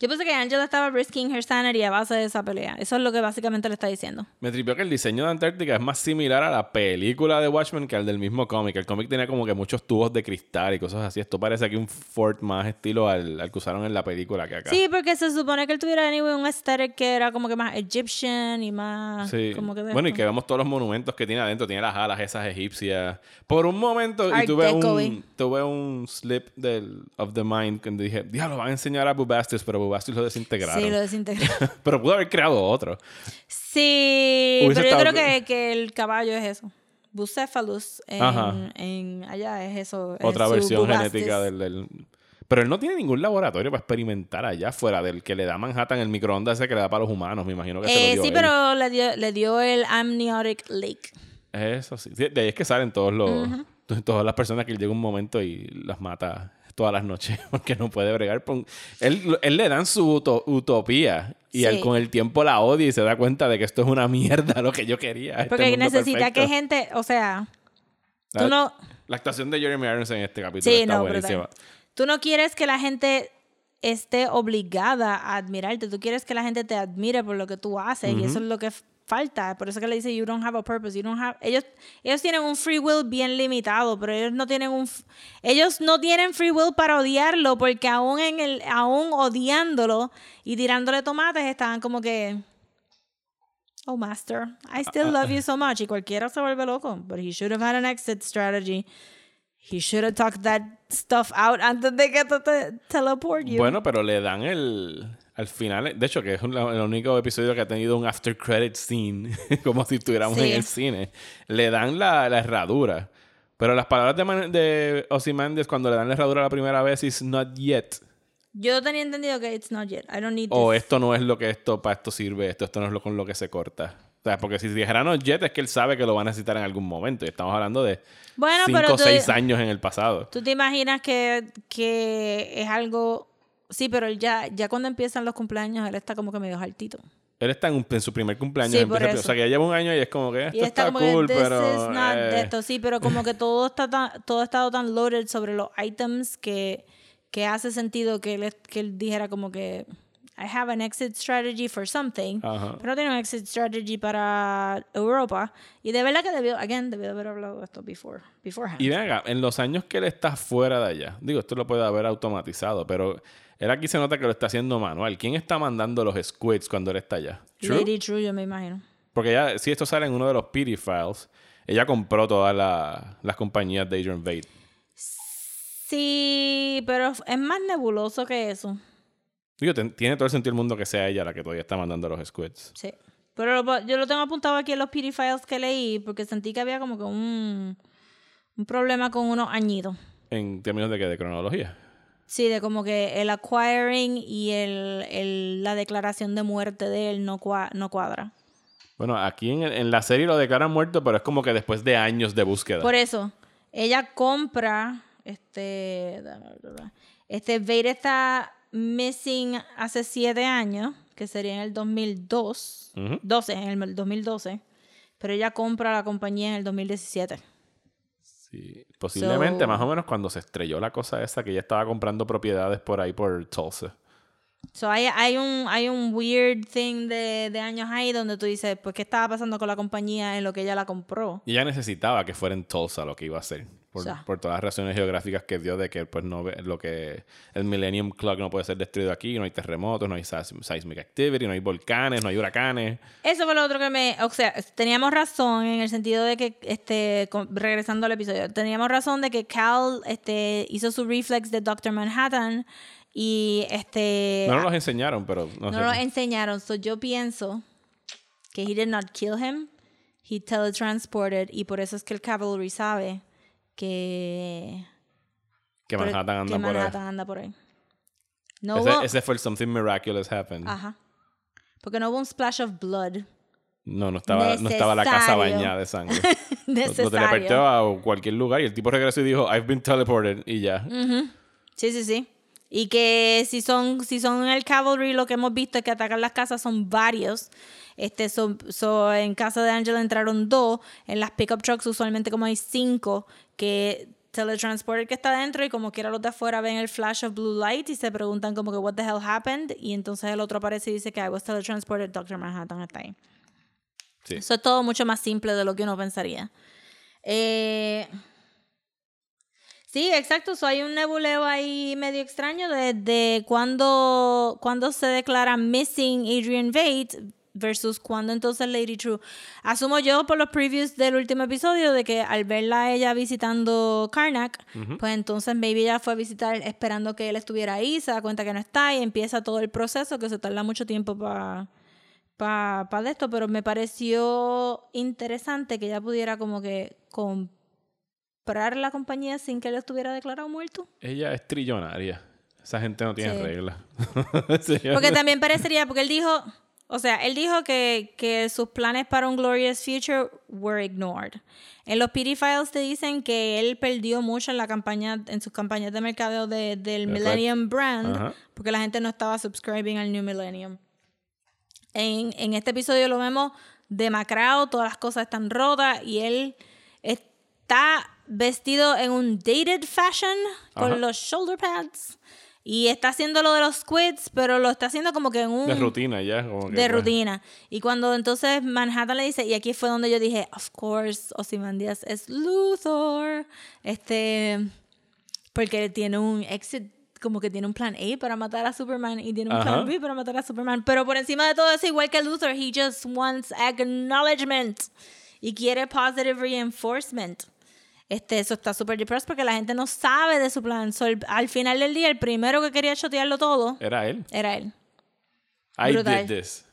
Yo pensé que Angela estaba risking her sanity a base de esa pelea. Eso es lo que básicamente le está diciendo. Me tripió que el diseño de Antártica es más similar a la película de Watchmen que al del mismo cómic. El cómic tenía como que muchos tubos de cristal y cosas así. Esto parece aquí un fort más estilo al, que usaron en la película que acá. Sí, porque se supone que él tuviera anyway, un aesthetic que era como que más Egyptian y más... Sí. Como que bueno, y que vemos todos los monumentos que tiene adentro. Tiene las alas esas egipcias. Por un momento, y tuve un, tuve un slip del, of the mind que dije, diablo, van a enseñar a Bubastis, pero Bubastis lo desintegró Sí, lo desintegraron. (laughs) pero pudo haber creado otro. Sí, pero yo creo que, que, el caballo es eso. Bucephalus en, en allá es eso. Otra versión genética del, Pero él no tiene ningún laboratorio para experimentar allá fuera del que le da Manhattan el microondas ese que le da para los humanos. Me imagino que se lo eh, dio Sí, pero le dio, le dio el amniotic lake. Eso sí. De ahí es que salen todos los... Todas las personas que llega un momento y las mata todas las noches (laughs) porque no puede bregar. Él, él le dan su utopía y él con el tiempo la odia y se da cuenta de que esto es una mierda (laughs) lo que yo quería. Este porque necesita que gente, o sea, tú la, no... La actuación de Jeremy Irons en este capítulo sí, está no, buenísima. Tú no quieres que la gente esté obligada a admirarte, tú quieres que la gente te admire por lo que tú haces y eso es lo que falta. Por eso que le dice, you don't have a purpose, you don't have... Ellos, ellos tienen un free will bien limitado, pero ellos no tienen un... Ellos no tienen free will para odiarlo, porque aún, en el, aún odiándolo y tirándole tomates, estaban como que... Oh, master, I still love you so much. Y cualquiera se vuelve loco, but he should have had an exit strategy. He should have talked that stuff out antes de que te, te teleport you. Bueno, pero le dan el. Al final, de hecho, que es un- el único episodio que ha tenido un after credit scene, (laughs) como si estuviéramos Sí. en el cine. Le dan la, la herradura. Pero las palabras de, Man- de Ozymandias cuando le dan la herradura la primera vez es not yet. Yo tenía entendido que it's not yet. I don't need O this. esto no es lo que esto para esto sirve, esto, esto no es lo con lo que se corta. O sea, porque si dijera not yet es que él sabe que lo va a necesitar en algún momento. Y estamos hablando de Bueno, 5 pero o tú- 6 años en el pasado. ¿Tú te imaginas que, que es algo... Sí, pero él ya, ya cuando empiezan los cumpleaños, él está como que medio altito. Él está en, en su primer cumpleaños. Sí, por principio. O eso. sea, que ya lleva un año y es como que esto Y está está cool, que pero... eh, esto, sí, pero como que todo está tan- todo ha estado tan loaded sobre los items que, que hace sentido que él, que él dijera como que I have an exit strategy for something, Ajá. pero no tiene un exit strategy para Europa. Y de verdad que debió, again, debió haber hablado de esto before, beforehand. Y ven acá, en los años que él está fuera de allá, digo, esto lo puede haber automatizado, pero él aquí se nota que lo está haciendo manual. ¿Quién está mandando los squids cuando él está allá? ¿True? Lady True, yo me imagino. Porque ya, si esto sale en uno de los PD files, ella compró todas la- las compañías de Adrian Vade. Sí, pero es más nebuloso que eso. Digo, tiene todo el sentido del mundo que sea ella la que todavía está mandando los squids. Sí. Pero lo- yo lo tengo apuntado aquí en los PD files que leí porque sentí que había como que un, un problema con unos añitos. En términos de que de cronología. Sí, de como que el acquiring y el, el- la declaración de muerte de él no, cua- no cuadra. Bueno, aquí en, en la serie lo declaran muerto, pero es como que después de años de búsqueda. Por eso, ella compra, este, este Vader está missing hace siete años, que sería en el 2002, Ujú. 12, en el 2012, pero ella compra la compañía en el 2017. Sí, posiblemente So- más o menos cuando se estrelló la cosa esa que ella estaba comprando propiedades por ahí por Tulsa. So hay, hay un hay un weird thing de, de años ahí donde tú dices, pues, ¿qué estaba pasando con la compañía en lo que ella la compró? Y ella necesitaba que fuera en Tulsa lo que iba a hacer. Por, O sea. por todas las razones geográficas que dio de que pues no lo que el Millennium Clock no puede ser destruido aquí, no hay terremotos, no hay seis- seismic activity, no hay volcanes, no hay huracanes. Eso fue lo otro que me, o sea, teníamos razón en el sentido de que, este, regresando al episodio, teníamos razón de que Cal, este, hizo su reflex de Doctor Manhattan y, este, No nos los enseñaron, pero no, no sé. lo enseñaron. So yo pienso que he did not kill him, he teletransported y por eso es que el Cavalry sabe que que Manhattan anda que por Manhattan ahí. anda por ahí. No Ese, hubo, ese fue el Something Miraculous Happened. ajá, porque no hubo un splash of blood No, no estaba, no estaba la casa Necesario. bañada de sangre. (laughs) Lo- Lo teleportó necesario. a cualquier lugar y el tipo regresó y dijo, I've been teleported y ya. Sí, sí, sí. Y que si son, si son el cavalry, lo que hemos visto es que atacan las casas son varios. Este, son, so, en casa de Angela entraron dos. En las pickup trucks usualmente como hay cinco que teletransporter que está dentro y como quiera los de afuera ven el flash of blue light y se preguntan como que what the hell happened y entonces el otro aparece y dice que I was teletransported, Dr. Manhattan está ahí. Sí. Eso es todo mucho más simple de lo que uno pensaría. Eh, sí, exacto. So, hay un nebuleo ahí medio extraño de, de cuando, cuando se declara missing Adrian Vate versus cuando entonces Lady True. Asumo yo por los previews del último episodio de que al verla a ella visitando Karnak, pues entonces maybe ella fue a visitar esperando que él estuviera ahí, se da cuenta que no está y empieza todo el proceso que se tarda mucho tiempo para para pa de esto, pero me pareció interesante que ella pudiera como que comprar la compañía sin que él estuviera declarado muerto. Ella es trillonaria. Esa gente no tiene Sí. reglas. (laughs) Sí. Porque también parecería, porque él dijo, o sea, él dijo que, que sus planes para un glorious future were ignored. En los PD files te dicen que él perdió mucho en la campaña, en sus campañas de mercadeo de- del Exacto. Millennium Brand, Ajá. porque la gente no estaba subscribing al New Millennium. En, en este episodio lo vemos demacrado, todas las cosas están rotas y él está vestido en un dated fashion con Ajá. los shoulder pads y está haciendo lo de los squids, pero lo está haciendo como que en un De rutina ya. como que, de pues, rutina. Y cuando entonces Manhattan le dice, y aquí fue donde yo dije, of course, Ozymandias es Luthor. Este, porque tiene un exit, como que tiene un plan A para matar a Superman y tiene un Ajá. plan B para matar a Superman. Pero por encima de todo eso, igual que Luthor, he just wants acknowledgement y quiere positive reinforcement. Este, eso está súper depressed porque la gente no sabe de su plan. So, el- al final del día, el primero que quería chotearlo todo Era él. era él. I Brutal. did this.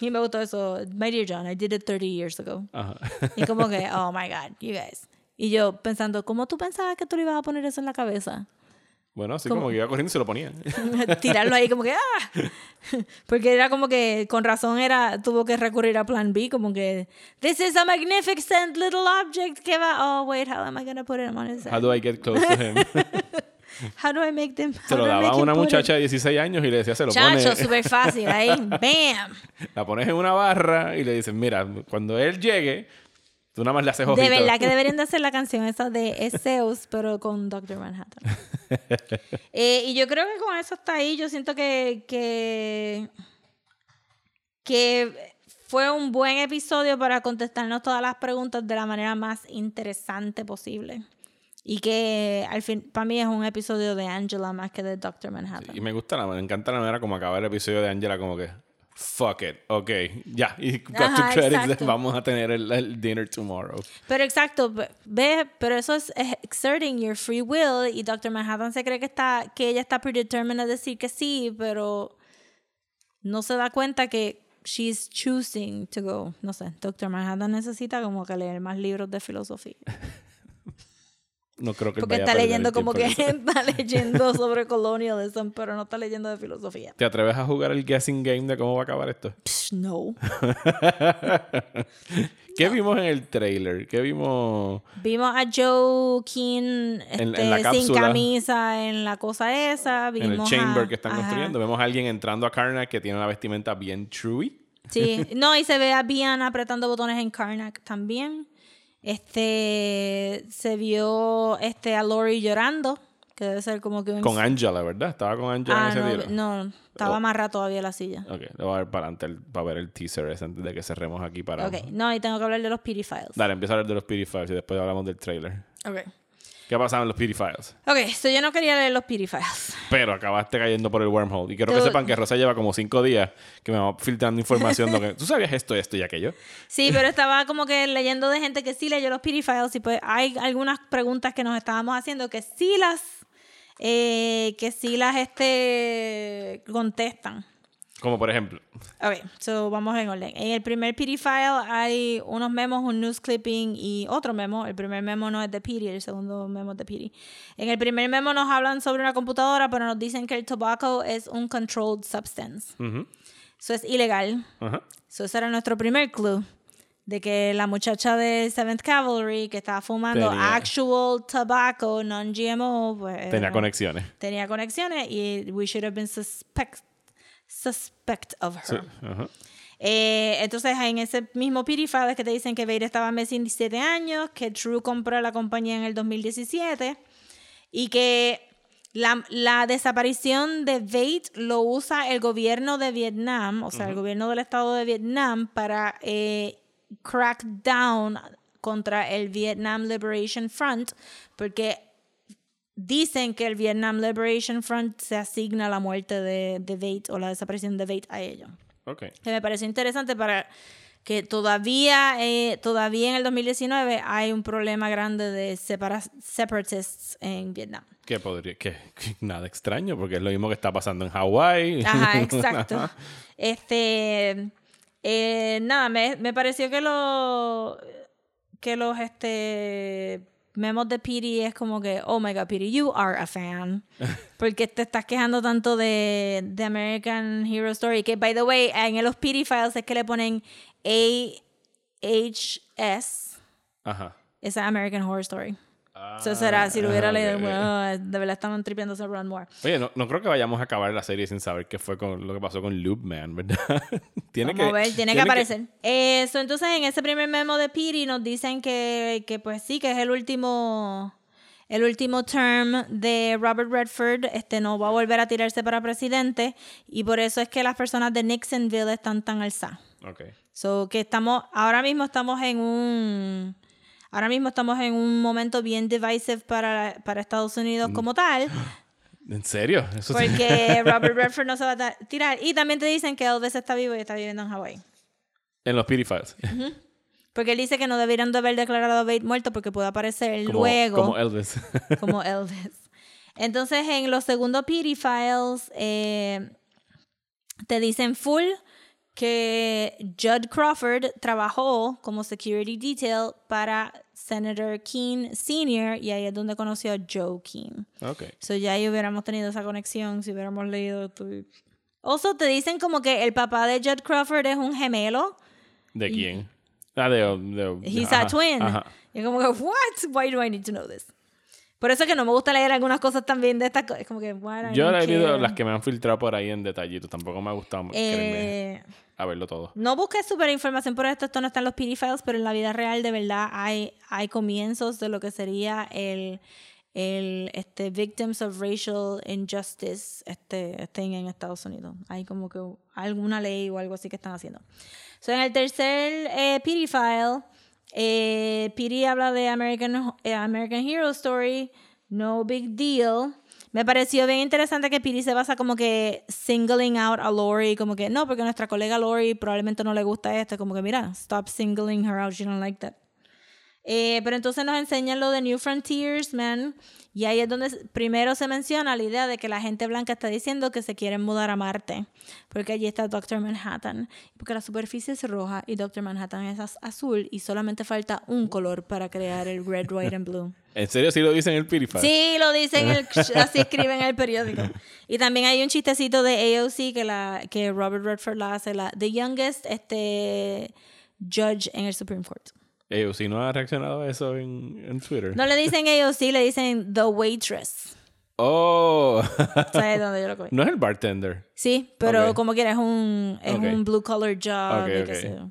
Y me gustó eso. My dear John, I did it 30 years ago. Ajá. Y como que, (laughs) oh my God, you guys. Y yo pensando, ¿cómo tú pensabas que tú le ibas a poner eso en la cabeza? Bueno, así como que iba corriendo y se lo ponía. (laughs) Tirarlo ahí como que, ¡ah! (laughs) Porque era como que, con razón era, tuvo que recurrir a plan B, como que, this is a magnificent little object que va, oh wait, how am I gonna put it on his How do I get close to him? (laughs) How do I make them? Se lo daba a una muchacha de 16 años y le decía, se lo Chacho, pone. súper fácil, ahí, bam. La pones en una barra y le dices, mira, cuando él llegue, tú nada más le haces ojitos. De verdad que (laughs) deberían de hacer la canción esa de Es Zeus, pero con Dr. Manhattan. (laughs) Eh, y yo creo que con eso está ahí. Yo siento que, que, que fue un buen episodio para contestarnos todas las preguntas de la manera más interesante posible. Y que al fin, para mí es un episodio de Angela más que de Dr. Manhattan. Y me gusta, la, me encanta la manera como acaba el episodio de Angela, como que, fuck it, ok, ya, y got to Ajá, (laughs) exacto. vamos a tener el, el dinner tomorrow. Pero exacto, ve- ve, pero eso es exerting your free will y Dr. Manhattan se cree que está que ella está predetermined a decir que sí, pero no se da cuenta que she's choosing to go. No sé, Dr. Manhattan necesita como que leer más libros de filosofía. (laughs) No creo que Porque vaya está leyendo como que (laughs) está (laughs) leyendo sobre colonialism, pero no está leyendo de filosofía. ¿Te atreves a jugar el guessing game de cómo va a acabar esto? Psh, no. (laughs) ¿Qué vimos en el trailer? ¿Qué vimos? Vimos a Joe King este, en la sin camisa en la cosa esa. En el chamber a- que están ajá. construyendo. Vemos a alguien entrando a Karnak que tiene una vestimenta bien truey. Sí, no, y se ve a Bian apretando botones en Karnak también. Este se vio este a Lori llorando, que debe ser como que un Con Angela, ¿verdad? Estaba con Angela Ah, en ese no, día. no, estaba Oh. amarrada todavía la silla. Ok, le voy a ver para adelante el- para ver el teaser ese antes de que cerremos aquí para. Ok, no, y tengo que hablar de los PD files. Dale, empieza a hablar de los PD Files y después hablamos del trailer. Ok. ¿Qué ha pasado en los PD Files? Ok, so yo no quería leer los PD files. Pero acabaste cayendo por el wormhole. Y quiero que sepan que Rosa lleva como cinco días que me va filtrando información. que, ¿Tú sabías esto, esto y aquello? Sí, pero estaba como que leyendo de gente que sí leyó los PD files y pues hay algunas preguntas que nos estábamos haciendo que sí las eh, que sí las este contestan. Como por ejemplo. Ok, so vamos en orden. En el primer PD file hay unos memos, un news clipping y otro memo. El primer memo no es de PD, el segundo memo es de PD. En el primer memo nos hablan sobre una computadora, pero nos dicen que el tobacco es un controlled substance. Eso es ilegal. Ajá. So ese era nuestro primer clue. De que la muchacha de 7th Cavalry que estaba fumando Tenía- actual tobacco, non-GMO, pues... Tenía era- conexiones. Tenía conexiones y we should have been suspect, suspect of her. Sí. Ajá. Eh, entonces, en ese mismo file es que te dicen que Vader estaba missing 17 años, que True compró la compañía en el 2017 y que la, la desaparición de Vate lo usa el gobierno de Vietnam, o sea, el gobierno del estado de Vietnam, para eh, crack down contra el Vietnam Liberation Front, porque dicen que el Vietnam Liberation Front se asigna la muerte de, de o la desaparición de Vate a ellos Ok. que me pareció interesante para que todavía, eh, todavía en el 2019 hay un problema grande de separa- separatists en Vietnam. Que podría. Que, que nada extraño, porque es lo mismo que está pasando en Hawái. Ajá, (laughs) exacto. Este, eh, nada, me, me pareció que lo, que los este memos de Piri es como que, oh my god, Piri, you are a fan. (laughs) Porque te estás quejando tanto de, de American Hero Story. Que, by the way, en los Piri files es que le ponen AHS. Ajá. Esa es American Horror Story. Eso será, si lo hubiera Ah, leído, ok. bueno, de verdad estaban tripiándose a Ron Moore. Oye, no, no creo que vayamos a acabar la serie sin saber qué fue con lo que pasó con Loopman, ¿verdad? (laughs) tiene Vamos que, ver, tiene, que aparecer. Eso, entonces, en ese primer memo de Piri nos dicen que, que pues sí, que es el último el último term de Robert Redford, este no va a volver a tirarse para presidente y por eso es que las personas de Nixonville están tan alzadas. Ok. So que estamos, ahora mismo estamos en un, ahora mismo estamos en un momento bien divisive para, para Estados Unidos como tal, (gasps) ¿En serio? Eso sí. porque (laughs) Robert Redford no se va a tirar. Y también te dicen que Elvis está vivo y está viviendo en Hawái. En los Files. Porque él dice que no deberían de haber declarado a Bate muerto porque puede aparecer Como, luego como Elvis. (laughs) como (laughs) Elvis. Entonces, en los segundos PD files, eh, te dicen full que Judd Crawford trabajó como security detail para Senator Keene Sr. y ahí es donde conoció a Joe Keene. ok. So ya ahí hubiéramos tenido esa conexión si hubiéramos leído tu... Also, te dicen como que el papá de Judd Crawford es un gemelo. ¿De quién? Ah, de... de He's ajá, a twin. ajá. Y como que, what? Why do I need to know this? Por eso es que no me gusta leer algunas cosas también de estas cosas. Es como que, I Yo he leído las que me han filtrado por ahí en detallito. Tampoco me ha gustado Eh, a verlo todo. no busques super información por esto, esto no está en los PD files, pero en la vida real de verdad hay, hay comienzos de lo que sería el, el este, Victims of Racial Injustice este, thing en Estados Unidos. Hay como que alguna ley o algo así que están haciendo. So, en el tercer eh, PD file, eh, PD habla de American, eh, American Hero Story, no big deal. Me pareció bien interesante que Piri se basa como que singling out a Lori, como que no, porque nuestra colega Lori probablemente no le gusta esto, como que mira, stop singling her out, she don't like that. Eh, pero entonces nos enseñan lo de New Frontiers, man, y ahí es donde primero se menciona la idea de que la gente blanca está diciendo que se quieren mudar a Marte, porque allí está Doctor Manhattan, porque la superficie es roja y Doctor Manhattan es az- azul y solamente falta un color para crear el red, white and blue. ¿En serio sí lo dicen en el Purify? Sí, lo dicen, el, (laughs) así escriben en el periódico. Y también hay un chistecito de AOC que, la, que Robert Redford la hace, la The Youngest este, Judge en el Supreme Court. Si no ha reaccionado a eso en, en Twitter. No le dicen AOC, le dicen The Waitress. Oh. ¿Sabes dónde yo lo cogí? no es el bartender. Sí, pero como quiera, es un, es un blue collar job. Ok, y qué ok. sé yo.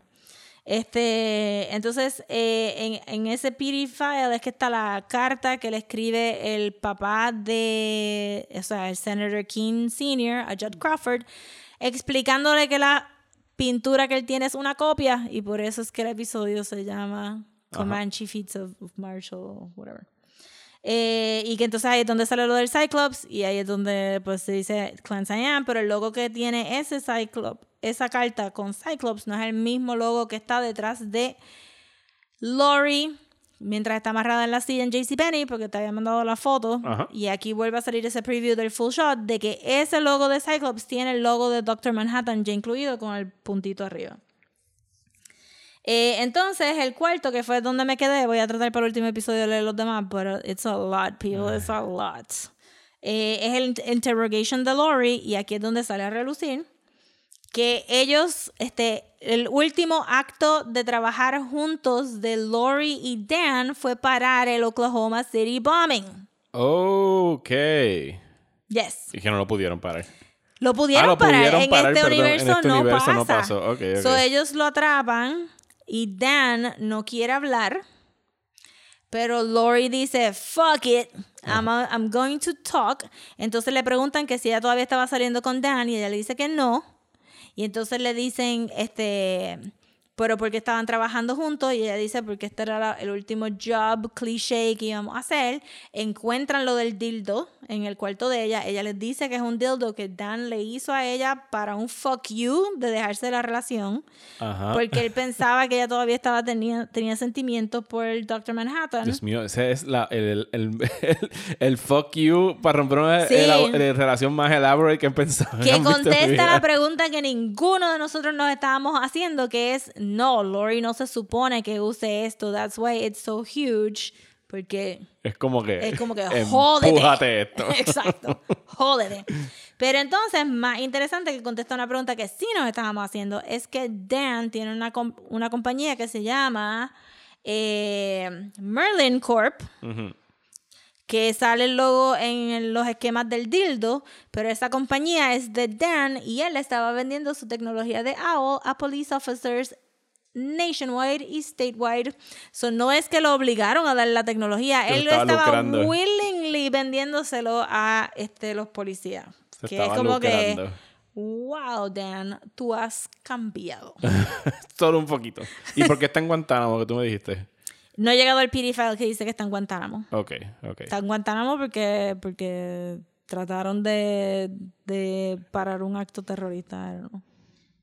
Este, entonces, eh, en, en ese PD file es que está la carta que le escribe el papá de, o sea, el Senator King Sr. a Judd Crawford, explicándole que la pintura que él tiene es una copia y por eso es que el episodio se llama Comanche Feats of, of Marshall, whatever. Eh, y que entonces ahí es donde sale lo del Cyclops y ahí es donde pues se dice Clan Cyan, pero el logo que tiene ese Cyclops, esa carta con Cyclops no es el mismo logo que está detrás de Lori mientras está amarrada en la silla en JCPenney porque te había mandado la foto Ajá. y aquí vuelve a salir ese preview del full shot de que ese logo de Cyclops tiene el logo de Doctor Manhattan ya incluido con el puntito arriba. Eh, entonces, el cuarto, que fue donde me quedé, voy a tratar para el último episodio de leer los demás, pero it's a lot, people, it's a lot. Eh, es el int- interrogation de Lori, y aquí es donde sale a relucir que ellos, este, el último acto de trabajar juntos de Lori y Dan fue parar el Oklahoma City bombing. Ok. Yes. Y que no lo pudieron parar. Lo pudieron Ah, lo parar. pudieron en, parar, este perdón, en este no universo pasa. no pasó. Ok, ok. So, ellos lo atrapan y Dan no quiere hablar. Pero Lori dice, fuck it, I'm, a- I'm going to talk. Entonces le preguntan que si ella todavía estaba saliendo con Dan y ella le dice que no. Y entonces le dicen, este, pero porque estaban trabajando juntos y ella dice porque este era la- el último job cliché que íbamos a hacer. Encuentran lo del dildo en el cuarto de ella. Ella les dice que es un dildo que Dan le hizo a ella para un fuck you de dejarse de la relación. Ajá. Porque él (laughs) pensaba que ella todavía estaba tenía, tenía sentimientos por el Dr. Manhattan. Dios mío, ese es la, el, el, el, el fuck you para romper una Sí. eh, relación más elaborate que en que contesta la pregunta que ninguno de nosotros nos estábamos haciendo, que es, no, Lori no se supone que use esto, that's why it's so huge, porque Es como que. es como que (laughs) jódete. Esto. (laughs) Exacto, jódete. Pero entonces, más interesante que contesta una pregunta que sí nos estábamos haciendo, es que Dan tiene una, una compañía que se llama eh, Merlin Corp, que sale el logo en los esquemas del dildo, pero esa compañía es de Dan y él estaba vendiendo su tecnología de OWL a police officers nationwide y statewide. So no es que lo obligaron a dar la tecnología, él lo estaba lucrando. willingly vendiéndoselo a este, los policías. Se que es como lucrando. que, wow, Dan, tú has cambiado. (laughs) Solo un poquito. ¿Y por qué está en Guantánamo que tú me dijiste? no ha llegado el PD file que dice que está en Guantánamo. Ok, ok. Está en Guantánamo porque, porque trataron de, de parar un acto terrorista.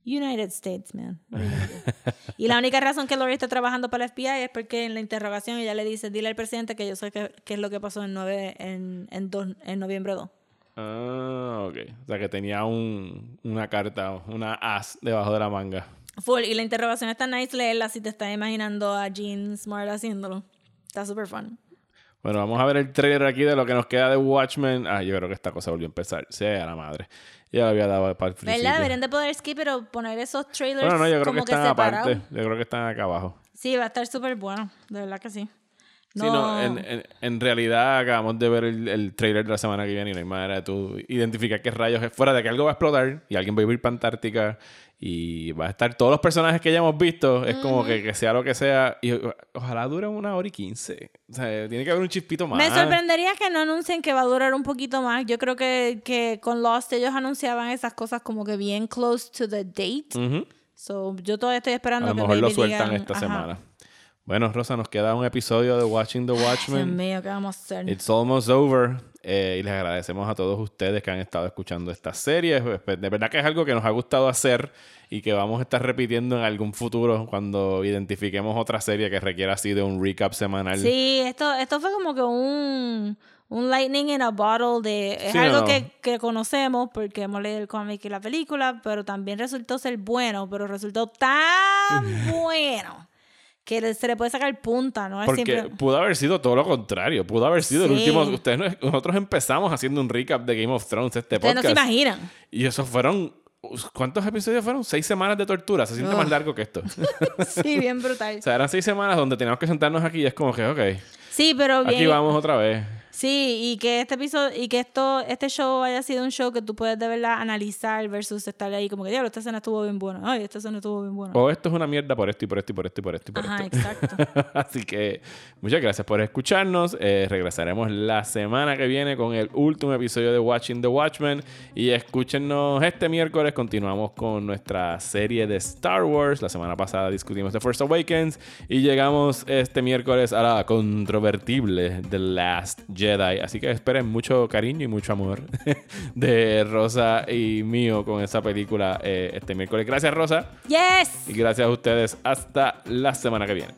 United States, man. (laughs) y la única razón que Lori está trabajando para el FBI es porque en la interrogación ella le dice, dile al presidente que yo sé qué, es lo que pasó en, 9, en, en, en noviembre 2. Ah, ok. O sea que tenía un, una carta, una as debajo de la manga. Full. Y la interrogación está nice leerla si te estás imaginando a Jean Smart haciéndolo. Está súper fun. Bueno, vamos a ver el trailer aquí de lo que nos queda de Watchmen. Ah, yo creo que esta cosa volvió a empezar. Sea la madre. Ya lo había dado para el principio. ¿Verdad? Deberían de poder skip, pero poner esos trailers bueno, no, yo creo que están aparte. Yo creo que están acá abajo. Sí, va a estar súper bueno. De verdad que sí. No. Sí, no, en, en, realidad acabamos de ver el, el, trailer de la semana que viene y no hay manera de tú identificar qué rayos es. Fuera de que algo va a explotar y alguien va a ir para Antártica y va a estar todos los personajes que ya hemos visto. Es como que, que, sea lo que sea. Y ojalá dure una hora y quince. O sea, tiene que haber un chispito más. Me sorprendería que no anuncien que va a durar un poquito más. Yo creo que, que con Lost ellos anunciaban esas cosas como que bien close to the date. So, yo todavía estoy esperando a lo mejor lo sueltan esta semana. Bueno, Rosa, nos queda un episodio de Watching the Watchmen. Dios mío, ¿qué vamos a hacer? It's almost over. Eh, y les agradecemos a todos ustedes que han estado escuchando esta serie. Pues, de verdad que es algo que nos ha gustado hacer y que vamos a estar repitiendo en algún futuro cuando identifiquemos otra serie que requiera así de un recap semanal. Sí, esto, esto fue como que un, un lightning in a bottle de... Es algo que, que, conocemos porque hemos leído el cómic y la película, pero también resultó ser bueno, pero resultó tan (laughs) bueno que se le puede sacar punta, ¿no? Porque pudo haber sido todo lo contrario. Pudo haber sido el último. Ustedes, nosotros empezamos haciendo un recap de Game of Thrones, este podcast. Ustedes no se imaginan. Y esos fueron. ¿Cuántos episodios fueron? Seis semanas de tortura. Se siente más largo que esto. (laughs) sí, bien brutal. o sea, eran seis semanas donde teníamos que sentarnos aquí y es como que, ok. Sí, pero bien. Aquí vamos otra vez. Sí, y que este episodio, y que esto, este show haya sido un show que tú puedes de verdad analizar versus estar ahí como que, diablo, esta escena estuvo bien buena. Ay, esta escena estuvo bien buena. O esto es una mierda por esto y por esto y por esto y por esto y por Ajá, exacto. (laughs) Así que muchas gracias por escucharnos. Eh, regresaremos la semana que viene con el último episodio de Watching the Watchmen. Y escúchenos este miércoles. Continuamos con nuestra serie de Star Wars. La semana pasada discutimos The First Awakens. Y llegamos este miércoles a la controvertible The Last Jedi. Jedi. Así que esperen mucho cariño y mucho amor (laughs) de Rosa y mío con esa película eh, este miércoles. Gracias, Rosa. Yes. Y gracias a ustedes. Hasta la semana que viene.